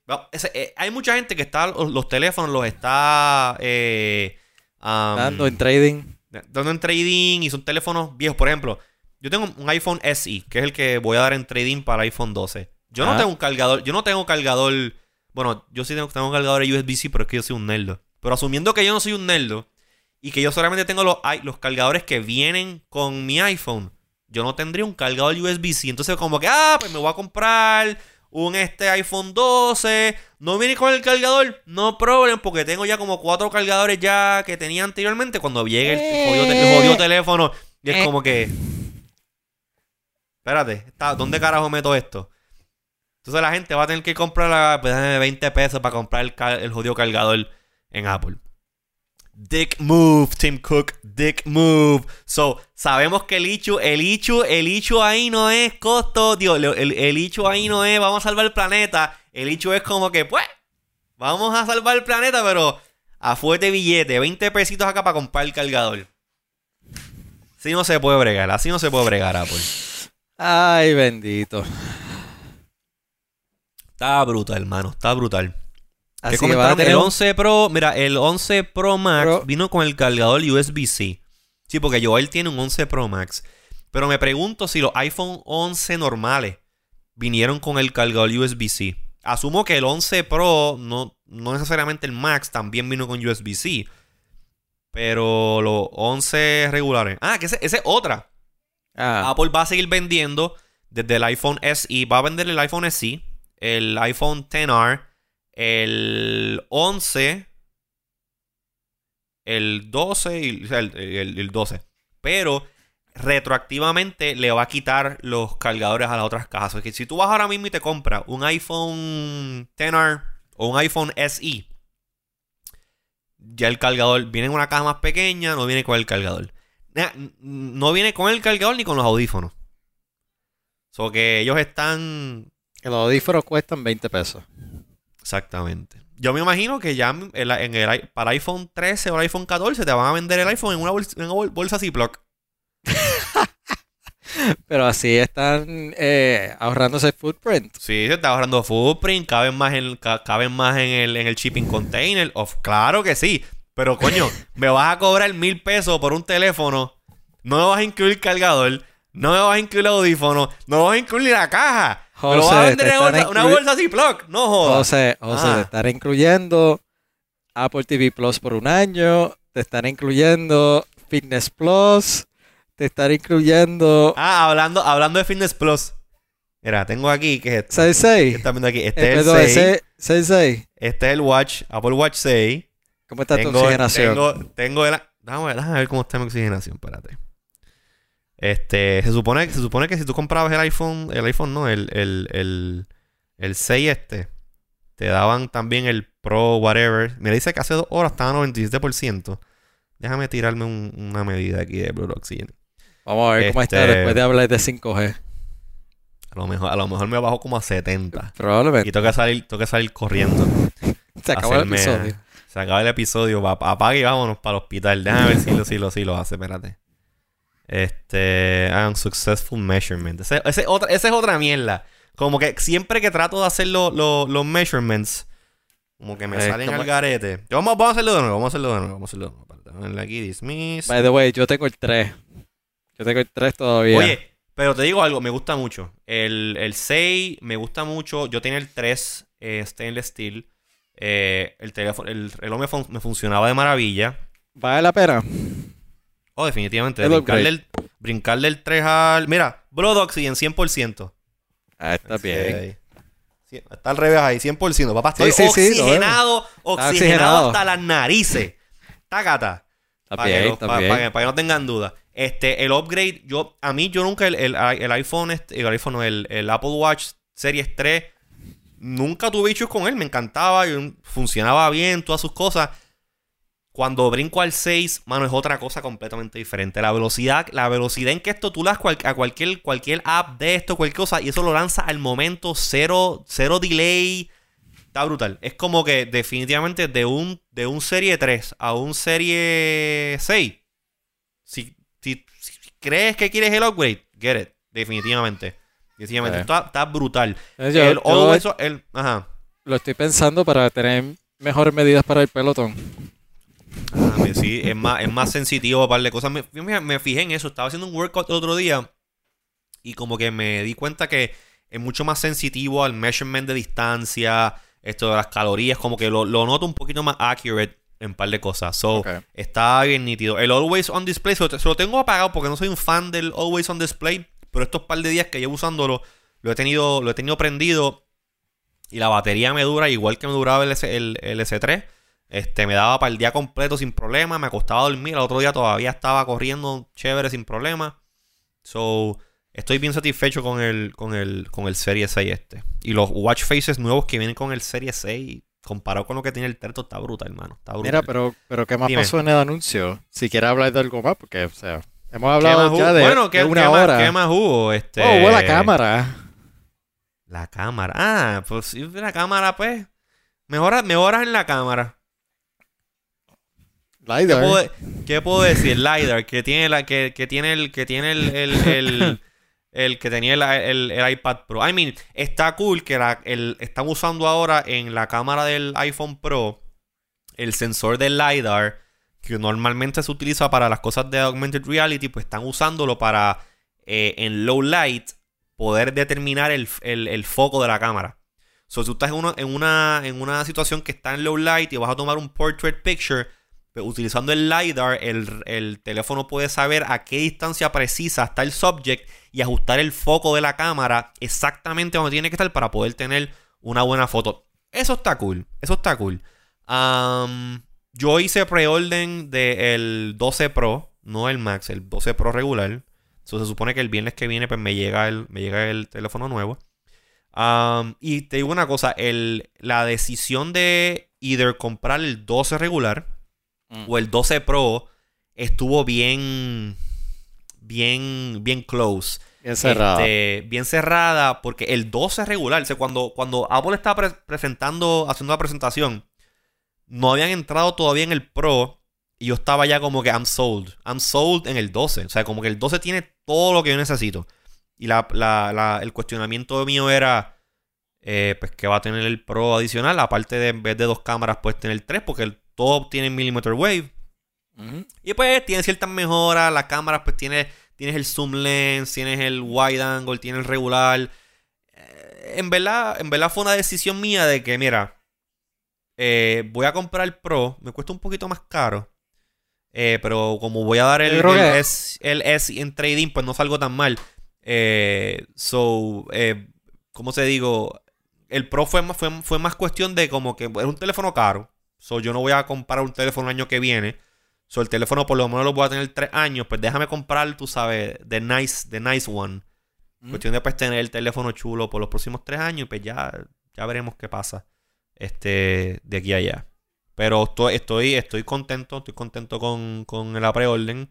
Eh, hay mucha gente que está. Los, teléfonos los está. Eh, dando en trading. Dando en trading. Y son teléfonos viejos. Por ejemplo, yo tengo un iPhone SE, que es el que voy a dar en trading para iPhone 12. Yo no ah. tengo un cargador. Yo no tengo cargador. Bueno, yo sí tengo, tengo un cargador USB-C, pero es que yo soy un nerdo. Pero asumiendo que yo no soy un nerdo. Y que yo solamente tengo los, los cargadores que vienen con mi iPhone yo no tendría un cargador USB-C. Entonces, como que, ah, pues me voy a comprar un este iPhone 12. No viene con el cargador, no problema, porque tengo ya como cuatro cargadores ya que tenía anteriormente cuando llegue el, jodido, eh. teléfono. Y es eh. como que. Espérate, ¿dónde carajo meto esto? Entonces la gente va a tener que comprar pues, 20 pesos para comprar el, el jodido cargador en Apple. Dick move, Tim Cook. Dick move. So, sabemos que el Ichu, el Ichu, el Ichu ahí no es costo, Dios, el, el Ichu ahí no es vamos a salvar el planeta. El Ichu es como que, pues, vamos a salvar el planeta, pero a fuerte billete, 20 pesitos acá para comprar el cargador. Así no se puede bregar, así no se puede bregar, Apple. Ay, bendito. Está brutal, hermano, está brutal. Así que va a tener... El 11 Pro, mira, el 11 Pro Max vino con el cargador USB-C. Sí, porque Joel tiene un 11 Pro Max. Pero me pregunto si los iPhone 11 normales vinieron con el cargador USB-C. Asumo que el 11 Pro, no, no necesariamente el Max, también vino con USB-C. Pero los 11 regulares. Ah, que esa es otra. Ah. Apple va a seguir vendiendo desde el iPhone SE. Va a vender el iPhone SE, el iPhone XR el 11, el 12 y el, 12. Pero retroactivamente le va a quitar los cargadores a las otras cajas. O que si tú vas ahora mismo y te compras un iPhone XR o un iPhone SE, ya el cargador viene en una caja más pequeña, no viene con el cargador. No viene con el cargador ni con los audífonos. O que ellos están. Los audífonos cuestan 20 pesos. Exactamente. Yo me imagino que ya en el, para iPhone 13 o iPhone 14 te van a vender el iPhone en una bolsa, en una bolsa Ziploc. Pero así están eh, ahorrándose footprint. Sí, se está ahorrando footprint, caben más en, caben más en, el, en el shipping container. Of, claro que sí. Pero coño, me vas a cobrar mil pesos por un teléfono. No me vas a incluir cargador. No me vas a incluir el audífono. No me vas a incluir la caja. José, a vender una bolsa Ziploc, no jodas. José, José, te están incluyendo Apple TV Plus por un año, te están incluyendo Fitness Plus, te están incluyendo... Ah, hablando, hablando de Fitness Plus. Mira, tengo aquí, que es esto? 6 Estás viendo aquí. Este es el 6. 6 Este es el Watch, Apple Watch 6. ¿Cómo está tu oxigenación? Tengo, tengo el... Déjame, déjame ver cómo está mi oxigenación, espérate. Este, se supone, se supone que si tú comprabas el iPhone, el iPhone no, el, el, el, 6 este, te daban también el Pro whatever. Me dice que hace dos horas estaba a 97%. Déjame tirarme una medida aquí de Blue Oxygen. Vamos a ver cómo está este, después de hablar de 5G. A lo mejor, a lo mejor me bajo como a 70. Probablemente. Y tengo que salir, tengo que salir corriendo. se acabó el episodio. Se acaba el episodio. Apague y vámonos para el hospital. Déjame ver si lo, si lo, si lo hace. Espérate. Este. Unsuccessful measurement. Esa es otra mierda. Como que siempre que trato de hacer los measurements, como que me eh, salen al garete. vamos, vamos, a hacerlo de nuevo, vamos a hacerlo de nuevo, vamos a hacerlo de nuevo. aquí, dismiss. By the way, yo tengo el 3. Yo tengo el 3 todavía. Oye, pero te digo algo, me gusta mucho. El, el 6 me gusta mucho. Yo tenía el 3 eh, stainless steel. Eh, el teléfono, el reloj me, me funcionaba de maravilla. ¿Vale la pena? Oh, definitivamente. Brincar del, brincar del, 3 al. Mira, Blood Oxygen 100%. Ah, está bien. está al revés ahí, 100%. Papá, estoy oxigenado, oxigenado, hasta las narices. Está gata. Está bien, está para, bien. Para, que, no tengan dudas. Este, el upgrade, yo, a mí, yo nunca, el, el, el iPhone, este, el iPhone, el, el Apple Watch Series 3, nunca tuve bichos con él. Me encantaba, funcionaba bien, todas sus cosas Cuando brinco al 6, mano, es otra cosa completamente diferente. La velocidad, la velocidad en que esto tú las a cualquier, cualquier app de esto, cualquier cosa, y eso lo lanza al momento, cero, cero delay. Está brutal. Es como que definitivamente de un, de un serie 3 a un serie 6. Si, si, crees que quieres el upgrade, get it. Definitivamente. Definitivamente. Eh. Está, brutal. Yo, el, el, ajá. Lo estoy pensando para tener mejores medidas para el pelotón. Ah, sí, es más, es más sensitivo para darle cosas. Me, me, fijé en eso. Estaba haciendo un workout el otro día y como que me di cuenta que es mucho más sensitivo al measurement de distancia, esto de las calorías, como que lo, noto un poquito más accurate en par de cosas. So, está bien nítido. El Always On Display se lo, tengo apagado porque no soy un fan del Always On Display, pero estos par de días que llevo usándolo, lo he tenido, lo he tenido prendido y la batería me dura igual que me duraba el, S, el, el S3. Este, me daba para el día completo sin problema. Me acostaba a dormir. El otro día todavía estaba corriendo chévere sin problema. So, estoy bien satisfecho con el, con el, con el Serie 6 este. Y los watch faces nuevos que vienen con el Serie 6, comparado con lo que tiene el Terto, está brutal, hermano. Está brutal. Mira, pero, pero ¿qué más pasó en el anuncio? Si quieres hablar de algo más, porque, o sea, hemos hablado ya de, bueno, ¿qué, una hora. Más, ¿Qué más hubo? Este... Oh, hubo la cámara. La cámara. Ah, pues sí, la cámara, pues. Mejoras, mejoras en la cámara. ¿Qué puedo, decir? LiDAR, que tiene, la, que, tiene el. Que tiene el, el, que tenía el, iPad Pro. I mean, está cool que la, están usando ahora en la cámara del iPhone Pro el sensor del LiDAR, que normalmente se utiliza para las cosas de augmented reality, pues están usándolo para eh, en low light poder determinar el, foco de la cámara. So, si tú estás en una, en, una, en una situación que está en low light y vas a tomar un portrait picture, utilizando el LiDAR, el, teléfono puede saber a qué distancia precisa está el subject y ajustar el foco de la cámara exactamente donde tiene que estar para poder tener una buena foto. Eso está cool. Eso está cool. yo hice preorden del 12 Pro, no el Max, el 12 Pro regular. se supone que el viernes que viene pues me llega el, me llega el teléfono nuevo. y te digo una cosa, el, la decisión de either comprar el 12 regular Mm. o el 12 Pro estuvo bien, bien, bien close. Bien cerrada. Este, bien cerrada, porque el 12 regular, o cuando, cuando Apple estaba presentando, haciendo la presentación, no habían entrado todavía en el Pro y yo estaba ya como que I'm sold. I'm sold en el 12. O sea, como que el 12 tiene todo lo que yo necesito. Y la, el cuestionamiento mío era, eh, pues que va a tener el Pro adicional, aparte de en vez de dos cámaras, pues tener tres, porque el todo tiene millimeter wave. Y pues tiene ciertas mejoras. La cámara, pues tiene, tienes el zoom lens, tienes el wide angle, tienes el regular. Eh, en, verdad, en verdad fue una decisión mía de que, mira, eh, voy a comprar el Pro. Me cuesta un poquito más caro. Eh, pero como voy a dar el, S, el S en trading, pues no salgo tan mal. so, ¿cómo se digo? El Pro fue, fue, fue más cuestión de como que es un teléfono caro. So, yo no voy a comprar un teléfono el año que viene. So, el teléfono por lo menos lo voy a tener tres años. Pues déjame comprar, tú sabes, the nice, the nice one. Cuestión de pues tener el teléfono chulo por los próximos tres años. Y pues ya, ya veremos qué pasa. Este, de aquí a allá. Pero estoy, estoy, estoy contento. Estoy contento con, con el preorden.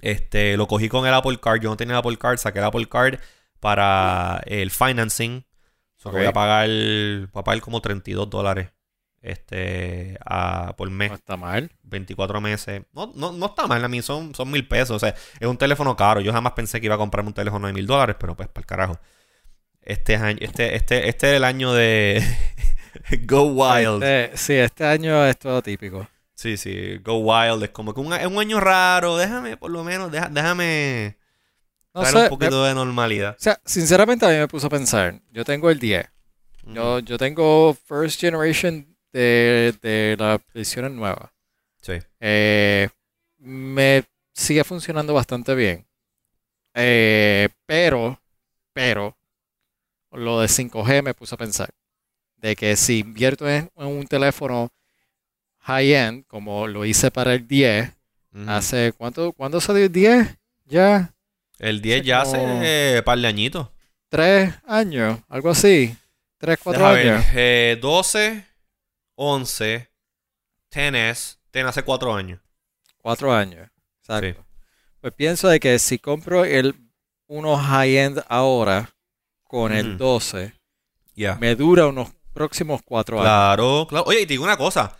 Este, lo cogí con el Apple Card. Yo no tenía el Apple Card. Saqué el Apple Card para el financing. So, voy a pagar, voy a pagar como 32 dólares este a, por mes. No está mal. 24 meses. No, no, no está mal, a mí son, son mil pesos. O sea, es un teléfono caro. Yo jamás pensé que iba a comprarme un teléfono de mil dólares, pero pues para el carajo. Este año, este, este, este es el año de Go Wild. Este, sí, este año es todo típico. Sí, sí, Go Wild es como que un, es un año raro. Déjame, por lo menos, déjame traer un poquito de normalidad. O sea, sinceramente a mí me puso a pensar. Yo tengo el 10. Yo, yo tengo First Generation de, de las ediciones nuevas. Sí. Eh, me sigue funcionando bastante bien. Eh, pero, pero, lo de 5G me puso a pensar. De que si invierto en, un teléfono high-end, como lo hice para el 10, hace, ¿cuánto, ¿cuándo salió el 10? Ya. El 10 ya hace un par de añitos. Tres años, algo así. Tres, cuatro años. Ver, eh, 12, 11, 10S, tiene hace cuatro años. Cuatro años. Exacto. Pues pienso de que si compro el uno high-end ahora con el Ujú. 12, Ya. me dura unos próximos cuatro años. Claro, claro. Oye, y te digo una cosa.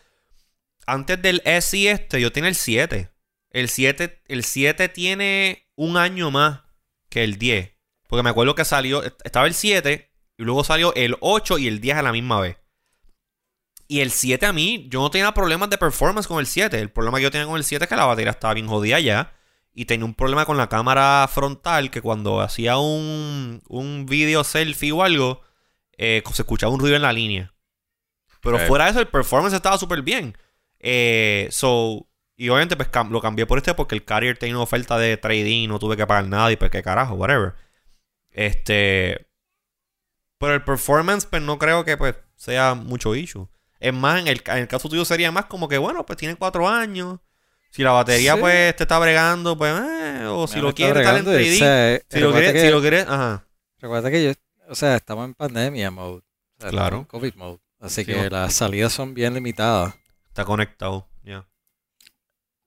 Antes del SI este, yo tenía el 7. El 7, el 7 tiene un año más que el 10. Porque me acuerdo que salió, estaba el 7 y luego salió el 8 y el 10 a la misma vez. Y el 7 a mí, yo no tenía problemas de performance con el 7. El problema que yo tenía con el 7 es que la batería estaba bien jodida ya. Y tenía un problema con la cámara frontal que cuando hacía un, un video selfie o algo, eh, se escuchaba un ruido en la línea. Pero fuera de eso, el performance estaba súper bien. Eh, so, y obviamente pues cam- lo cambié por este porque el Carrier tenía una oferta de trading no tuve que pagar nada y pues qué carajo, whatever. Este... Pero el performance pues no creo que pues sea mucho issue. Es más, en el, en el caso tuyo sería más como que, bueno, pues tiene cuatro años. Si la batería Sí. pues te está bregando, pues, eh, o si lo en bregando, o sea, Si lo recuerda quieres, que- si lo quieres, ajá. Recuerda que yo, o sea, estamos en pandemia mode. O sea, Claro. en COVID mode. Así Sí, que bueno. las salidas son bien limitadas. Está conectado, ya.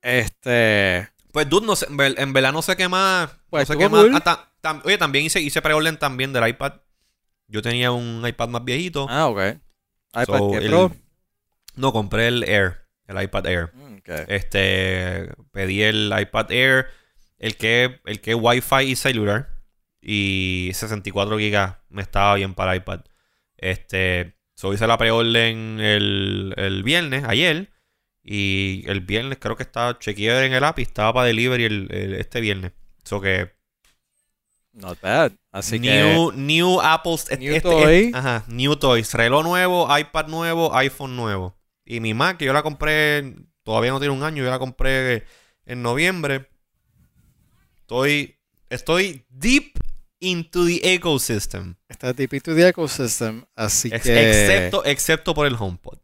Este. Pues, dude, no sé, en, ver- en verdad no sé qué más. Pues no sé qué más. Ah, tam- oye, también hice, hice preorden también del iPad. Yo tenía un iPad más viejito. Ah, ok. iPad So, que el- Pro. No, compré el Air, el iPad Air. Mm. Este, pedí el iPad Air, el que, el que Wi-Fi y celular. Y 64 gigas me estaba bien para iPad. Este, so hice la preorden el, el viernes, ayer. Y el viernes creo que estaba, chequeé en el app y estaba para delivery el, el- este viernes. So que Not bad. Así que. new, new Apple New toy. ajá, new toys, reloj nuevo, iPad nuevo, iPhone nuevo. Y mi Mac, que yo la compré, todavía no tiene un año, yo la compré en noviembre. Estoy, estoy deep into the ecosystem. Está tipito de ecosystem. Así Ex- que. excepto, excepto por el HomePod.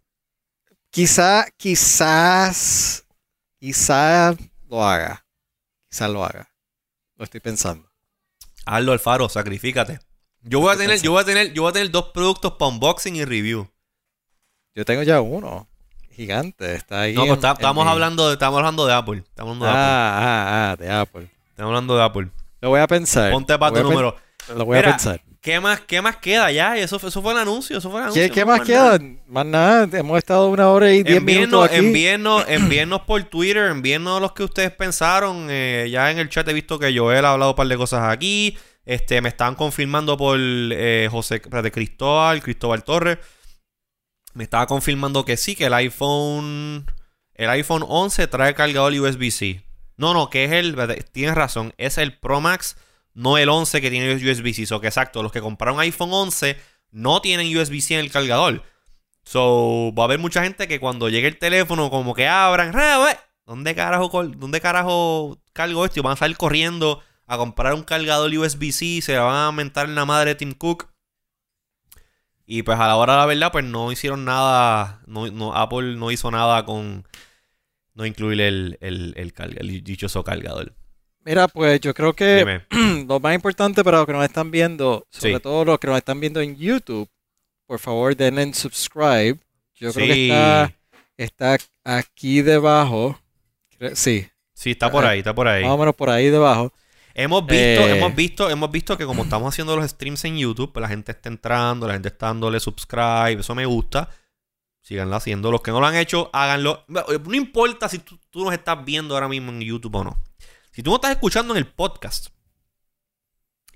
Quizá, quizás. Quizás lo haga. Quizás lo haga. Lo estoy pensando. Hazlo, Alfaro, sacrifícate. Yo voy a tener, yo voy a tener, yo voy a tener dos productos para unboxing y review. Yo tengo ya uno. Gigante. Está ahí. No, pero en- está- en estamos hablando de, estamos hablando de Apple. Estamos hablando de Apple. Ah, ah, ah, de Apple. Estamos hablando de Apple. Lo voy a pensar. Ponte para tu número. Lo voy a pensar. ¿Qué más, ¿Qué más queda ya? Eso, fue- eso fue el anuncio. Eso fue el anuncio. ¿Qué, qué no más nada. queda? Más nada. Hemos estado una hora y diez Envíennos, minutos aquí. envíennos por Twitter, envíennos los que ustedes pensaron. Eh, ya en el chat he visto que Joel ha hablado un par de cosas aquí. Este, me estaban confirmando por eh, José, espérate, Cristóbal, Cristóbal Torres. Me estaba confirmando que sí, que el iPhone, el iPhone 11 trae cargador USB-C. No, no, que es el, tienes razón, es el Pro Max, no el 11 que tiene USB-C. So que exacto, los que compraron iPhone 11 no tienen USB-C en el cargador. So, va a haber mucha gente que cuando llegue el teléfono, como que abran, "Ah, wey, ¿dónde carajo, ¿dónde carajo cargo esto? Y van a salir corriendo a comprar un cargador USB-C, se la van a mentar en la madre de Tim Cook. Y pues a la hora de la verdad, pues no hicieron nada, no, no- Apple no hizo nada con no incluir el, el, el, carga- el dichoso cargador. Mira, pues yo creo que Dime. lo más importante para los que nos están viendo, sobre Sí. todo los que nos están viendo en YouTube, por favor denle en subscribe. Yo creo que está, está aquí debajo. Sí, Sí, está por ahí, está por ahí. más o menos por ahí debajo. Hemos visto, Eh. hemos visto, hemos visto que como estamos haciendo los streams en YouTube, pues la gente está entrando, la gente está dándole subscribe, eso me gusta. Síganlo haciendo. Los que no lo han hecho, háganlo. No importa si tú, tú nos estás viendo ahora mismo en YouTube o no. Si tú no estás escuchando en el podcast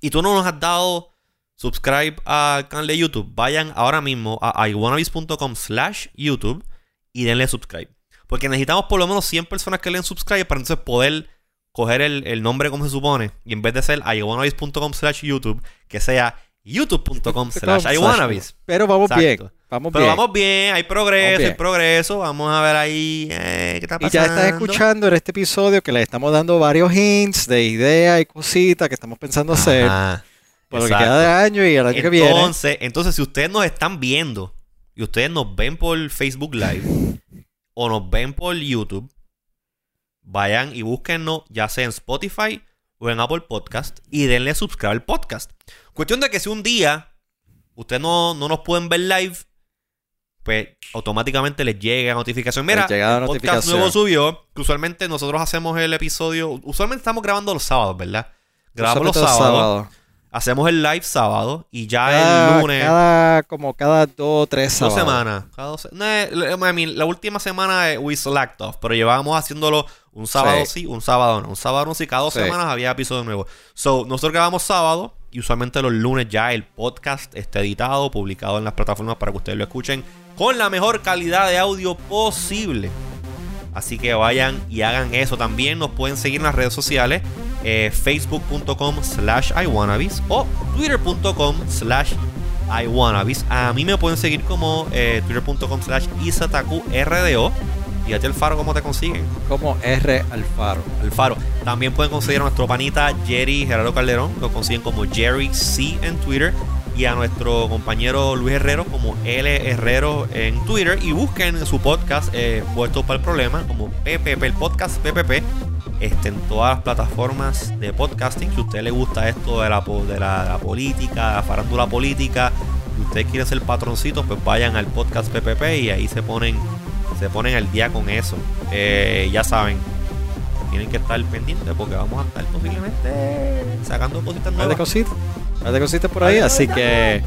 y tú no nos has dado subscribe al canal de YouTube, vayan ahora mismo a iwanabis.com slash YouTube y denle subscribe. Porque necesitamos por lo menos 100 personas que le den subscribe para entonces poder coger el, el nombre como se supone y en vez de ser iwanabis.com slash YouTube, que sea youtube.com slash iwanabis. Pero vamos Exacto. bien, vamos Pero bien. vamos bien, hay progreso, bien. hay progreso. Vamos a ver ahí eh, qué está Y pasando. ya estás escuchando en este episodio que le estamos dando varios hints de ideas y cositas que estamos pensando hacer Ajá, por lo que exacto. queda de año y el año que viene. Entonces, entonces, si ustedes nos están viendo y ustedes nos ven por Facebook Live o nos ven por YouTube, vayan y búsquennos ya sea en Spotify o en Apple Podcast y denle subscribe al podcast. Cuestión de que si un día ustedes no, no nos pueden ver live, pues automáticamente les llega notificación. Mira, llega el podcast nuevo subió. que usualmente nosotros hacemos el episodio. Usualmente estamos grabando los sábados, ¿verdad? Grabamos los sábados. Hacemos el live sábado. Y ya Cada, el lunes. cada- como cada dos o tres Dos semanas. Cada dos no, eh, I mean, la última semana eh, we slacked off, pero llevábamos haciéndolo un sábado sí, Sí. un sábado no. Un sábado no, sí, cada dos Sí. semanas había episodio nuevo. So, nosotros grabamos sábado y usualmente los lunes ya el podcast está editado, publicado en las plataformas para que ustedes lo escuchen con la mejor calidad de audio posible. Así que vayan y hagan eso. También nos pueden seguir en las redes sociales. eh, Facebook.com slash iWannabes o Twitter.com slash iWannabes. A mí me pueden seguir como eh, Twitter.com slash IsatakuRDO. Y a ti, Alfaro, ¿cómo te consiguen? Como R Alfaro. Alfaro. También pueden conseguir a nuestro panita Jerry Gerardo Calderón. Lo consiguen como Jerry C en Twitter. Y a nuestro compañero Luis Herrero como L Herrero en Twitter. Y busquen su podcast, eh, Puesto para el Problema, como PPP, el podcast PPP. Este, en todas las plataformas de podcasting. Si a usted le gusta esto de la, de la política, la farándula política, y usted quiere ser patroncito, pues vayan al podcast PPP y ahí se ponen, se ponen al día con eso. Eh, ya saben, tienen que estar pendientes porque vamos a estar posiblemente sacando cositas Hay de nuevas. cositas. Hay de cositas por ahí, así que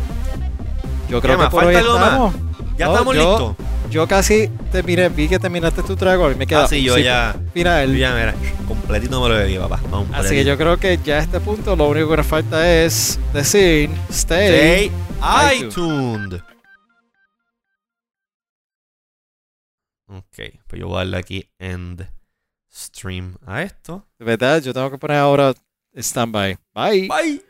yo creo ¿Qué que por hoy estamos. Ya No, estamos yo- listos. Yo casi terminé, vi que terminaste tu trago y me queda Ah, sí, yo ya- final. Ya, mira, completito me lo bebí, papá. Así que yo creo que ya a este punto lo único que nos falta es decir stay. Stay iTunes. iTunes. Ok, pues yo voy a darle aquí end stream a esto. De verdad, yo tengo que poner ahora standby. Bye. Bye.